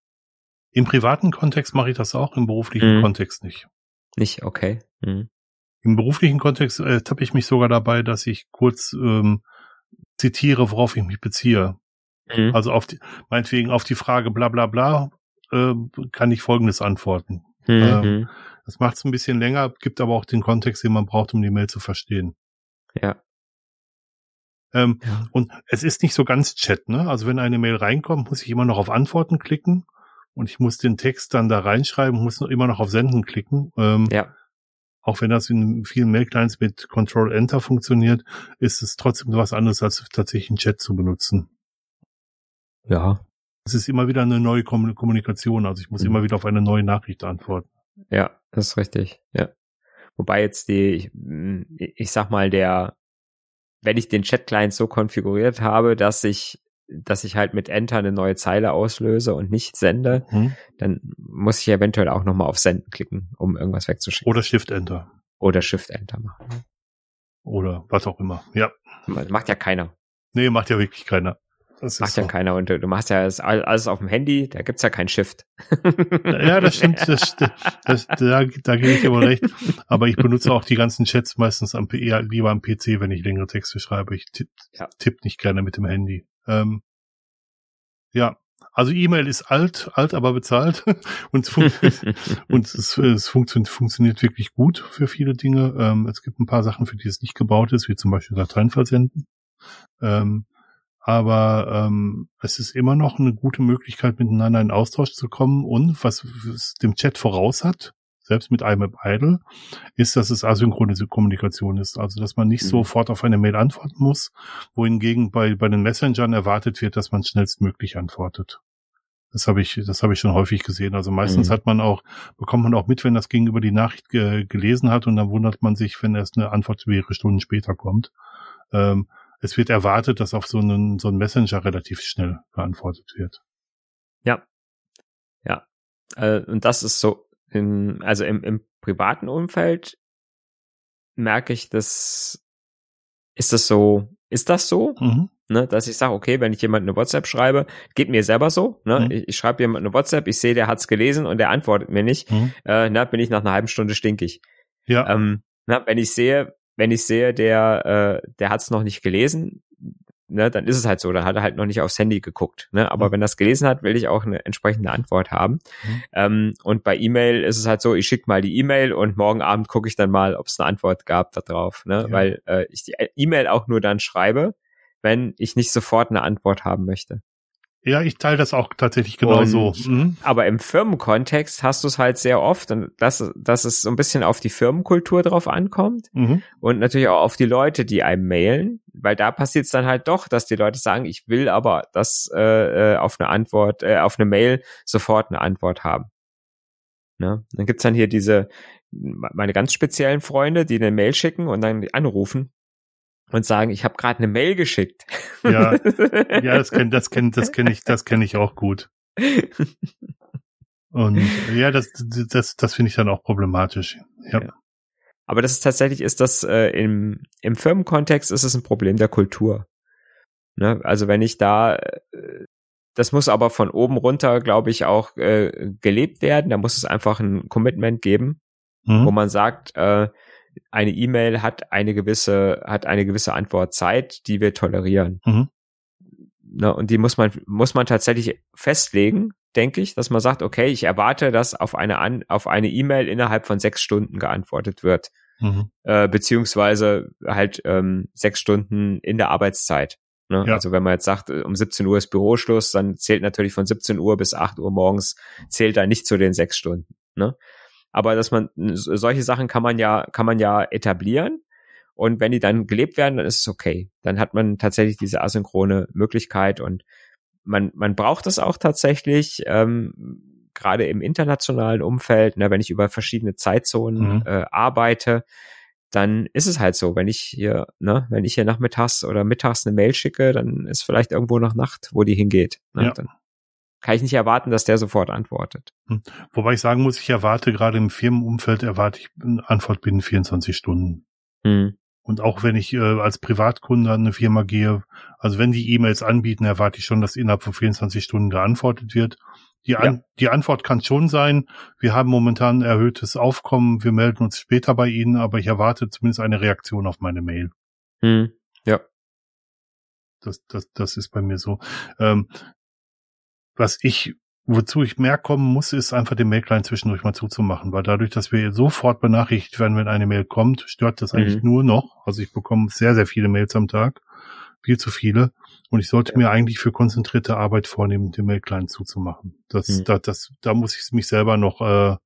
Im privaten Kontext mache ich das auch, im beruflichen mhm. Kontext nicht. Nicht, okay. Mhm. Im beruflichen Kontext äh, tappe ich mich sogar dabei, dass ich kurz ähm, zitiere, worauf ich mich beziehe. Mhm. Also auf die, meinetwegen auf die Frage bla bla bla äh, kann ich folgendes antworten. Mhm. Ähm, das macht es ein bisschen länger, gibt aber auch den Kontext, den man braucht, um die Mail zu verstehen. Ja. Ähm, ja. Und es ist nicht so ganz Chat, ne? Also wenn eine Mail reinkommt, muss ich immer noch auf Antworten klicken und ich muss den Text dann da reinschreiben, muss immer noch auf Senden klicken. Ähm, ja. Auch wenn das in vielen Mail-Clients mit Control Enter funktioniert, ist es trotzdem was anderes, als tatsächlich einen Chat zu benutzen. Ja. Es ist immer wieder eine neue Kommunikation, also ich muss mhm. immer wieder auf eine neue Nachricht antworten. Ja, das ist richtig, ja. Wobei jetzt die, ich, ich sag mal, der, wenn ich den Chat-Client so konfiguriert habe, dass ich, dass ich halt mit Enter eine neue Zeile auslöse und nicht sende, mhm. dann muss ich eventuell auch nochmal auf Senden klicken, um irgendwas wegzuschicken. Oder Shift-Enter. Oder Shift-Enter machen. Oder was auch immer, ja. Macht ja keiner. Nee, macht ja wirklich keiner. Das Macht ja so. keiner und du, du machst ja alles auf dem Handy, da gibt's ja kein Shift. Ja, das stimmt, das, das, da, da gebe ich aber recht. Aber ich benutze auch die ganzen Chats meistens am, eher lieber am PC, wenn ich längere Texte schreibe. Ich tippe ja. tipp nicht gerne mit dem Handy. Ähm, ja, also E-Mail ist alt, alt aber bezahlt und, es, fun und es, es funktio funktioniert wirklich gut für viele Dinge. Ähm, es gibt ein paar Sachen, für die es nicht gebaut ist, wie zum Beispiel Dateien versenden. Ähm, aber ähm, es ist immer noch eine gute Möglichkeit, miteinander in Austausch zu kommen und was es dem Chat voraus hat, selbst mit IMAP Idle, ist, dass es asynchrone Kommunikation ist. Also, dass man nicht mhm. sofort auf eine Mail antworten muss, wohingegen bei, bei den Messengern erwartet wird, dass man schnellstmöglich antwortet. Das habe ich, das habe ich schon häufig gesehen. Also meistens mhm. hat man auch, bekommt man auch mit, wenn das Gegenüber die Nachricht ge gelesen hat und dann wundert man sich, wenn erst eine Antwort mehrere Stunden später kommt. Ähm, es wird erwartet, dass auf so einen, so einen Messenger relativ schnell beantwortet wird. Ja. Ja. Äh, und das ist so, in, also im, im privaten Umfeld merke ich, dass ist das so, ist das so? Mhm. Ne, dass ich sage, okay, wenn ich jemand eine WhatsApp schreibe, geht mir selber so. Ne? Mhm. Ich, ich schreibe jemand eine WhatsApp, ich sehe, der hat's gelesen und der antwortet mir nicht. Mhm. Äh, na, bin ich nach einer halben Stunde stinkig. Ja. Ähm, na, wenn ich sehe, wenn ich sehe, der, äh, der hat's noch nicht gelesen, ne, dann ist es halt so, dann hat er halt noch nicht aufs Handy geguckt. Ne? Aber mhm. wenn er es gelesen hat, will ich auch eine entsprechende Antwort haben. Mhm. Ähm, und bei E-Mail ist es halt so, ich schicke mal die E-Mail und morgen Abend gucke ich dann mal, ob es eine Antwort gab darauf. Ne? Ja. Weil äh, ich die E-Mail auch nur dann schreibe, wenn ich nicht sofort eine Antwort haben möchte. Ja, ich teile das auch tatsächlich genau so. Mhm. Aber im Firmenkontext hast du es halt sehr oft, und dass, dass es so ein bisschen auf die Firmenkultur drauf ankommt mhm. und natürlich auch auf die Leute, die einem mailen, weil da passiert es dann halt doch, dass die Leute sagen, ich will aber das äh, äh, auf eine Antwort, äh, auf eine Mail sofort eine Antwort haben. Ne? Dann gibt's dann hier diese, meine ganz speziellen Freunde, die eine Mail schicken und dann anrufen und sagen, ich habe gerade eine Mail geschickt. Ja, ja, das kenne das kenn, das kenn ich, das kenne ich auch gut. Und ja, das, das, das finde ich dann auch problematisch. Ja. ja. Aber das ist tatsächlich, ist das äh, im, im Firmenkontext ist es ein Problem der Kultur. Ne? Also wenn ich da, äh, das muss aber von oben runter, glaube ich, auch äh, gelebt werden. Da muss es einfach ein Commitment geben, mhm. wo man sagt, äh, eine E-Mail hat eine gewisse, hat eine gewisse Antwortzeit, die wir tolerieren. Mhm. Na, und die muss man, muss man tatsächlich festlegen, denke ich, dass man sagt, okay, ich erwarte, dass auf eine an, auf eine E-Mail innerhalb von sechs Stunden geantwortet wird. Mhm. Äh, beziehungsweise halt ähm, sechs Stunden in der Arbeitszeit. Ne? Ja. Also wenn man jetzt sagt, um 17 Uhr ist Büroschluss, dann zählt natürlich von 17 Uhr bis 8 Uhr morgens, zählt da nicht zu den sechs Stunden. Ne? Aber dass man solche Sachen kann man ja kann man ja etablieren und wenn die dann gelebt werden, dann ist es okay. Dann hat man tatsächlich diese asynchrone Möglichkeit und man man braucht es auch tatsächlich ähm, gerade im internationalen Umfeld, ne, wenn ich über verschiedene Zeitzonen mhm. äh, arbeite, dann ist es halt so, wenn ich hier, ne, wenn ich hier nachmittags oder mittags eine Mail schicke, dann ist vielleicht irgendwo noch Nacht, wo die hingeht. Ne? Ja. Dann kann ich nicht erwarten, dass der sofort antwortet. Hm. Wobei ich sagen muss, ich erwarte gerade im Firmenumfeld erwarte ich eine Antwort binnen 24 Stunden. Hm. Und auch wenn ich äh, als Privatkunde an eine Firma gehe, also wenn die E-Mails anbieten, erwarte ich schon, dass innerhalb von 24 Stunden geantwortet wird. Die, An ja. die Antwort kann schon sein, wir haben momentan erhöhtes Aufkommen, wir melden uns später bei Ihnen, aber ich erwarte zumindest eine Reaktion auf meine Mail. Hm. Ja. Das, das, das ist bei mir so. Ähm, was ich, wozu ich mehr kommen muss, ist einfach den Mail-Client zwischendurch mal zuzumachen, weil dadurch, dass wir sofort benachrichtigt werden, wenn eine Mail kommt, stört das eigentlich mhm. nur noch. Also ich bekomme sehr, sehr viele Mails am Tag. Viel zu viele. Und ich sollte ja. mir eigentlich für konzentrierte Arbeit vornehmen, den Mail-Client zuzumachen. Das, mhm. da, das, da muss ich mich selber noch äh,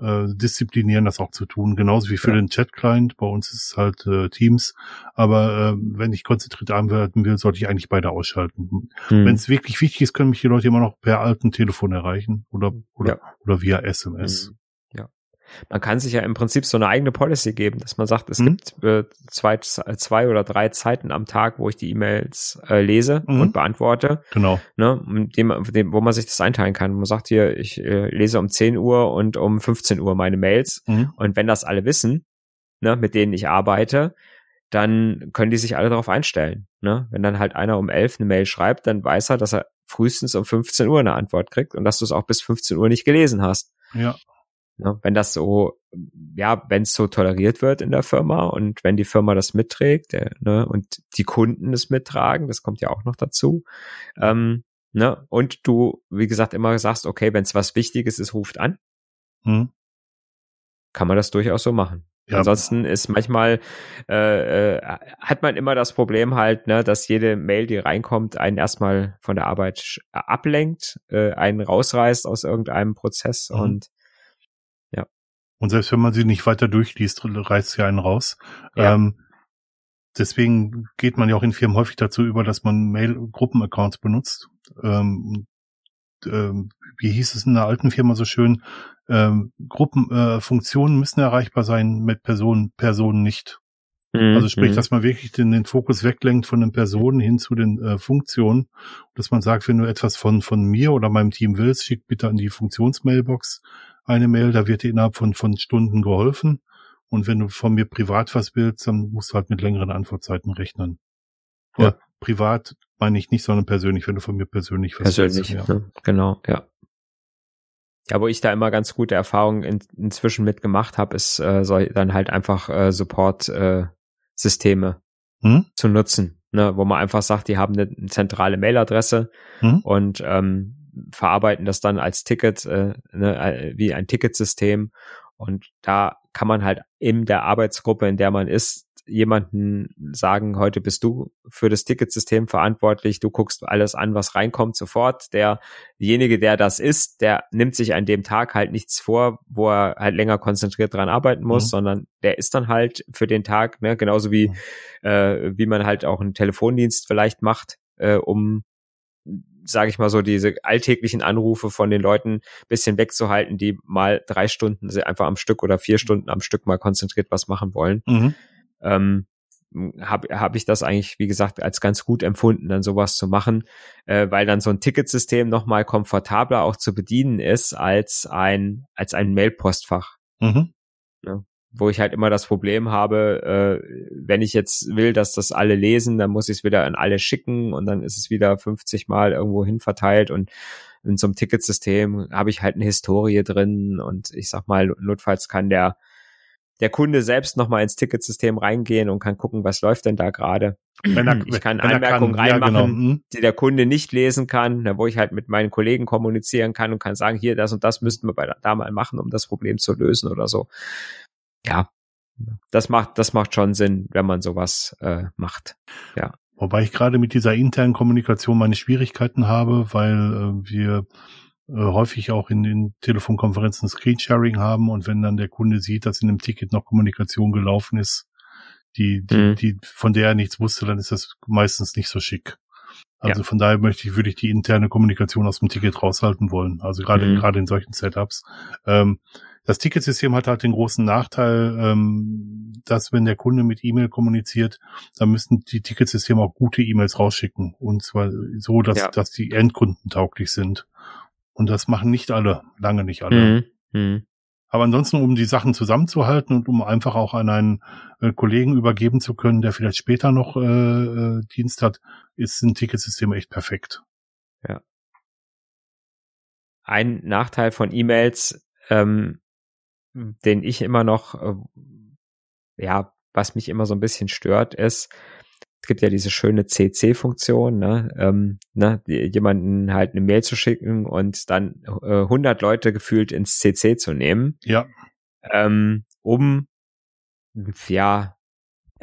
äh, disziplinieren, das auch zu tun. Genauso wie für ja. den Chat-Client. Bei uns ist es halt äh, Teams. Aber äh, wenn ich konzentriert arbeiten will, sollte ich eigentlich beide ausschalten. Hm. Wenn es wirklich wichtig ist, können mich die Leute immer noch per alten Telefon erreichen oder oder ja. oder via SMS. Hm. Man kann sich ja im Prinzip so eine eigene Policy geben, dass man sagt, es mhm. gibt äh, zwei, zwei oder drei Zeiten am Tag, wo ich die E-Mails äh, lese mhm. und beantworte. Genau. Ne, dem, dem, wo man sich das einteilen kann. Man sagt hier, ich äh, lese um 10 Uhr und um 15 Uhr meine Mails. Mhm. Und wenn das alle wissen, ne, mit denen ich arbeite, dann können die sich alle darauf einstellen. Ne? Wenn dann halt einer um 11 eine Mail schreibt, dann weiß er, dass er frühestens um 15 Uhr eine Antwort kriegt und dass du es auch bis 15 Uhr nicht gelesen hast. Ja. Ne, wenn das so, ja, wenn es so toleriert wird in der Firma und wenn die Firma das mitträgt der, ne, und die Kunden es mittragen, das kommt ja auch noch dazu. Ähm, ne, und du, wie gesagt, immer sagst, okay, wenn es was Wichtiges ist, ruft an. Hm. Kann man das durchaus so machen. Ja. Ansonsten ist manchmal äh, äh, hat man immer das Problem halt, ne, dass jede Mail, die reinkommt, einen erstmal von der Arbeit ablenkt, äh, einen rausreißt aus irgendeinem Prozess mhm. und und selbst wenn man sie nicht weiter durchliest, reißt sie einen raus. Ja. Ähm, deswegen geht man ja auch in Firmen häufig dazu über, dass man Mail-Gruppen-Accounts benutzt. Ähm, ähm, wie hieß es in der alten Firma so schön, ähm, Gruppenfunktionen äh, müssen erreichbar sein, mit Personen, Personen nicht. Mhm. Also sprich, mhm. dass man wirklich den, den Fokus weglenkt von den Personen hin zu den äh, Funktionen. Dass man sagt, wenn du etwas von, von mir oder meinem Team willst, schick bitte an die Funktionsmailbox eine Mail, da wird dir innerhalb von, von Stunden geholfen. Und wenn du von mir privat was willst, dann musst du halt mit längeren Antwortzeiten rechnen. Ja. ja privat meine ich nicht, sondern persönlich, wenn du von mir persönlich was Persönlich, willst, ja. ne? genau, ja. Ja, wo ich da immer ganz gute Erfahrungen in, inzwischen mitgemacht habe, ist äh, so, dann halt einfach äh, Support-Systeme äh, hm? zu nutzen, ne? wo man einfach sagt, die haben eine zentrale Mailadresse hm? und ähm, verarbeiten das dann als Ticket, äh, ne, äh, wie ein Ticketsystem. Und da kann man halt in der Arbeitsgruppe, in der man ist, jemanden sagen, heute bist du für das Ticketsystem verantwortlich, du guckst alles an, was reinkommt sofort. Derjenige, der das ist, der nimmt sich an dem Tag halt nichts vor, wo er halt länger konzentriert dran arbeiten muss, mhm. sondern der ist dann halt für den Tag, ne, genauso wie, mhm. äh, wie man halt auch einen Telefondienst vielleicht macht, äh, um sage ich mal so, diese alltäglichen Anrufe von den Leuten bisschen wegzuhalten, die mal drei Stunden einfach am Stück oder vier Stunden am Stück mal konzentriert was machen wollen. Mhm ähm, habe hab ich das eigentlich, wie gesagt, als ganz gut empfunden, dann sowas zu machen, äh, weil dann so ein Ticketsystem nochmal komfortabler auch zu bedienen ist als ein, als ein Mailpostfach. Mhm. Ja, wo ich halt immer das Problem habe, äh, wenn ich jetzt will, dass das alle lesen, dann muss ich es wieder an alle schicken und dann ist es wieder 50 Mal irgendwo hin verteilt und in so einem Ticketsystem habe ich halt eine Historie drin und ich sag mal, notfalls kann der der Kunde selbst nochmal ins Ticketsystem reingehen und kann gucken, was läuft denn da gerade. Ich kann Anmerkungen reinmachen, ja, genau. Mhm. die der Kunde nicht lesen kann, wo ich halt mit meinen Kollegen kommunizieren kann und kann sagen, hier, das und das müssten wir bei da mal machen, um das Problem zu lösen oder so. Ja, das macht, das macht schon Sinn, wenn man sowas äh, macht. Ja. Wobei ich gerade mit dieser internen Kommunikation meine Schwierigkeiten habe, weil äh, wir äh, häufig auch in den Telefonkonferenzen Screensharing haben und wenn dann der Kunde sieht, dass in dem Ticket noch Kommunikation gelaufen ist, die, die, mhm. die von der er nichts wusste, dann ist das meistens nicht so schick. Also ja. von daher möchte ich, würde ich die interne Kommunikation aus dem Ticket raushalten wollen. Also gerade, mhm. gerade in solchen Setups. Ähm, das Ticketsystem hat halt den großen Nachteil, ähm, dass wenn der Kunde mit E-Mail kommuniziert, dann müssten die Ticketsysteme auch gute E-Mails rausschicken. Und zwar so, dass, ja. dass die Endkunden tauglich sind. Und das machen nicht alle, lange nicht alle. Mhm. Mhm. Aber ansonsten, um die Sachen zusammenzuhalten und um einfach auch an einen äh, Kollegen übergeben zu können, der vielleicht später noch äh, äh, Dienst hat, ist ein Ticketsystem echt perfekt. Ja. Ein Nachteil von E-Mails, ähm, den ich immer noch, äh, ja, was mich immer so ein bisschen stört, ist, es gibt ja diese schöne CC-Funktion, ne, ähm, ne, jemanden halt eine Mail zu schicken und dann äh, 100 Leute gefühlt ins CC zu nehmen. Ja. Ähm, um, ja,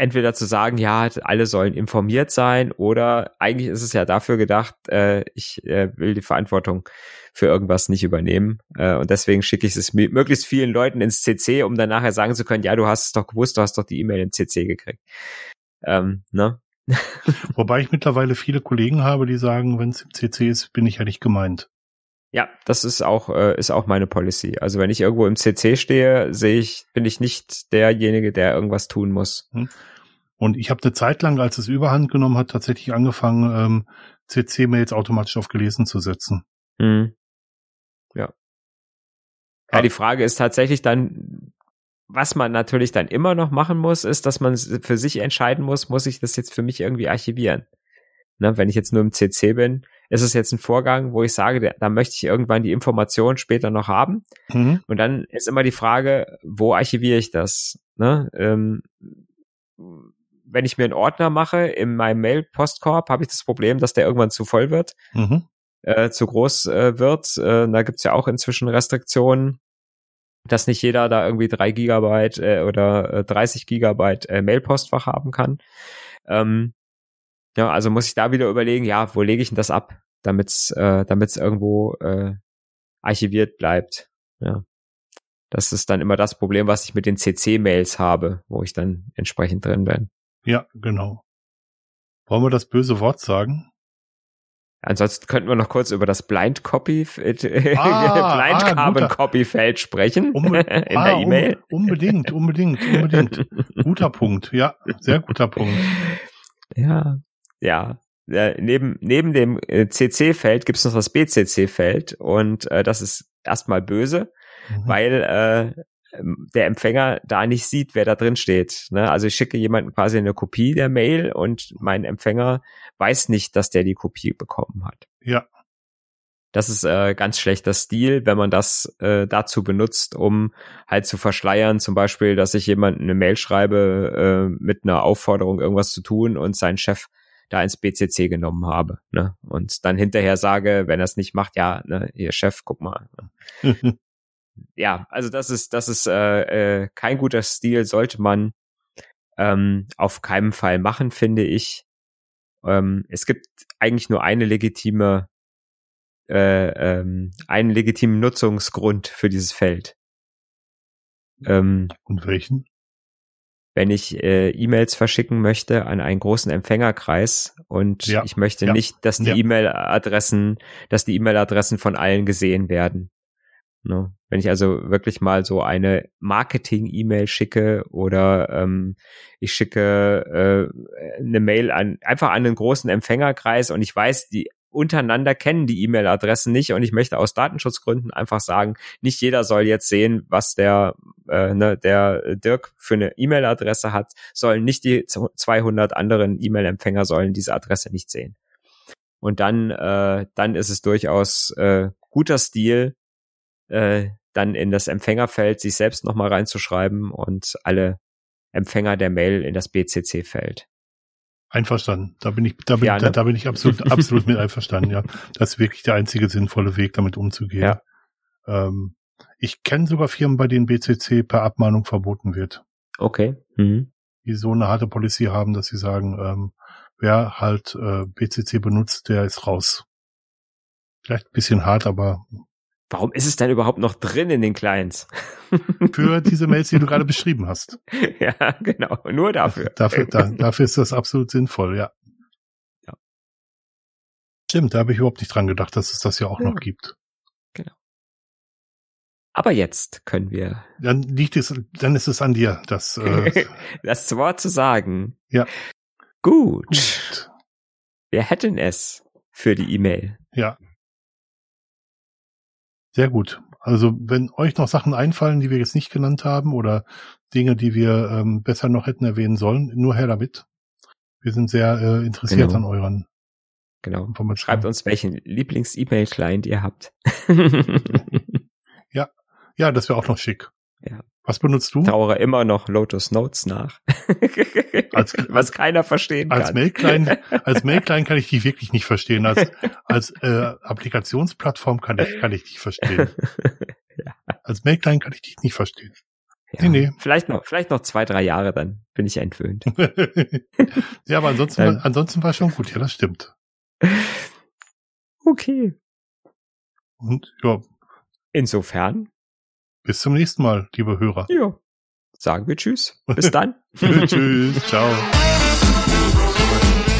entweder zu sagen, ja, alle sollen informiert sein oder eigentlich ist es ja dafür gedacht, äh, ich äh, will die Verantwortung für irgendwas nicht übernehmen äh, und deswegen schicke ich es möglichst vielen Leuten ins CC, um dann nachher sagen zu können, ja, du hast es doch gewusst, du hast doch die E-Mail im CC gekriegt. Ähm, ne? Wobei ich mittlerweile viele Kollegen habe, die sagen, wenn es im CC ist, bin ich ja nicht gemeint. Ja, das ist auch äh, ist auch meine Policy. Also wenn ich irgendwo im CC stehe, sehe ich, bin ich nicht derjenige, der irgendwas tun muss. Hm. Und ich habe eine Zeit lang, als es Überhand genommen hat, tatsächlich angefangen, ähm, CC-Mails automatisch auf gelesen zu setzen. Hm. Ja. Ja, die Frage ist tatsächlich dann, was man natürlich dann immer noch machen muss, ist, dass man für sich entscheiden muss, muss ich das jetzt für mich irgendwie archivieren? Ne, wenn ich jetzt nur im CC bin, ist es jetzt ein Vorgang, wo ich sage, da möchte ich irgendwann die Information später noch haben. Mhm. Und dann ist immer die Frage, wo archiviere ich das? Ne? Ähm, wenn ich mir einen Ordner mache in meinem Mail-Postkorb, habe ich das Problem, dass der irgendwann zu voll wird, mhm. äh, zu groß äh, wird. Äh, da gibt's ja auch inzwischen Restriktionen dass nicht jeder da irgendwie drei Gigabyte äh, oder äh, 30 Gigabyte äh, Mailpostfach haben kann. Ähm, ja, also muss ich da wieder überlegen, ja, wo lege ich denn das ab, damit's, äh, damit's irgendwo äh, archiviert bleibt. Ja. Das ist dann immer das Problem, was ich mit den CC-Mails habe, wo ich dann entsprechend drin bin. Ja, genau. Wollen wir das böse Wort sagen? Ansonsten könnten wir noch kurz über das Blind Copy, äh, ah, Blind ah, Carbon Copy Feld sprechen um, in ah, der E-Mail. Um, unbedingt, unbedingt, unbedingt. guter Punkt, ja, sehr guter Punkt. Ja, ja. Äh, neben, neben dem äh, CC-Feld gibt es noch das BCC-Feld und äh, das ist erstmal böse, mhm. weil äh, ähm, der Empfänger da nicht sieht, wer da drin steht. Ne? Also ich schicke jemanden quasi eine Kopie der Mail und mein Empfänger weiß nicht, dass der die Kopie bekommen hat. Ja. Das ist äh, ganz schlechter Stil, wenn man das äh, dazu benutzt, um halt zu verschleiern, zum Beispiel, dass ich jemanden eine Mail schreibe äh, mit einer Aufforderung, irgendwas zu tun und sein Chef da ins BCC genommen habe. Ne? Und dann hinterher sage, wenn er es nicht macht, ja, ne, ihr Chef, guck mal. Ne? ja, also das ist, das ist äh, äh, kein guter Stil, sollte man ähm, auf keinen Fall machen, finde ich. Ähm, es gibt eigentlich nur eine legitime, äh, ähm, einen legitimen Nutzungsgrund für dieses Feld. Ähm, Und welchen? Wenn ich äh, E-Mails verschicken möchte an einen großen Empfängerkreis und ja, ich möchte ja, nicht, dass die ja. E-Mail-Adressen, dass die E-Mail-Adressen von allen gesehen werden. Ne? Wenn ich also wirklich mal so eine Marketing-E-Mail schicke oder ähm, ich schicke äh, eine Mail an einfach an einen großen Empfängerkreis und ich weiß, die untereinander kennen die E-Mail-Adressen nicht und ich möchte aus Datenschutzgründen einfach sagen, nicht jeder soll jetzt sehen, was der äh, ne, der Dirk für eine E-Mail-Adresse hat, sollen nicht die 200 anderen E-Mail-Empfänger sollen diese Adresse nicht sehen. Und dann äh, dann ist es durchaus äh, guter Stil, äh, dann in das Empfängerfeld sich selbst nochmal reinzuschreiben und alle Empfänger der Mail in das BCC-Feld. Einverstanden. Da bin ich, da bin, ja, ne? da, da, bin ich absolut, absolut mit einverstanden, ja. Das ist wirklich der einzige sinnvolle Weg, damit umzugehen. Ja. Ähm, ich kenne sogar Firmen, bei denen BCC per Abmahnung verboten wird. Okay. Mhm. Die so eine harte Policy haben, dass sie sagen, ähm, wer halt äh, BCC benutzt, der ist raus. Vielleicht ein bisschen hart, aber Warum ist es denn überhaupt noch drin in den Clients? Für diese Mails, die du gerade beschrieben hast. Ja, genau. Nur dafür. Dafür, da, dafür ist das absolut sinnvoll, ja. ja. Stimmt, da habe ich überhaupt nicht dran gedacht, dass es das ja auch ja. noch gibt. Genau. Aber jetzt können wir. Dann liegt es, dann ist es an dir, das, äh, das Wort zu sagen. Ja. Gut. Gut. Wir hätten es für die E-Mail. Ja. Sehr gut. Also wenn euch noch Sachen einfallen, die wir jetzt nicht genannt haben oder Dinge, die wir ähm, besser noch hätten erwähnen sollen, nur her damit. Wir sind sehr äh, interessiert genau. an euren Genau. Schreibt uns, welchen Lieblings-E-Mail-Client ihr habt. ja, ja, das wäre auch noch schick. Ja. Was benutzt du? Trauere immer noch Lotus Notes nach. als, Was keiner verstehen als kann. Mail-Client, als Mail-Client kann ich dich wirklich nicht verstehen. Als, als äh, Applikationsplattform kann ich, kann ich dich verstehen. ja. Als Mail-Client kann ich dich nicht verstehen. Ja, nee, nee. Vielleicht noch, vielleicht noch zwei, drei Jahre, dann bin ich entwöhnt. ja, aber ansonsten, ähm. ansonsten war schon gut. Ja, das stimmt. Okay. Und ja. Insofern bis zum nächsten Mal, liebe Hörer. Ja. Sagen wir Tschüss. Bis dann. tschüss. Ciao.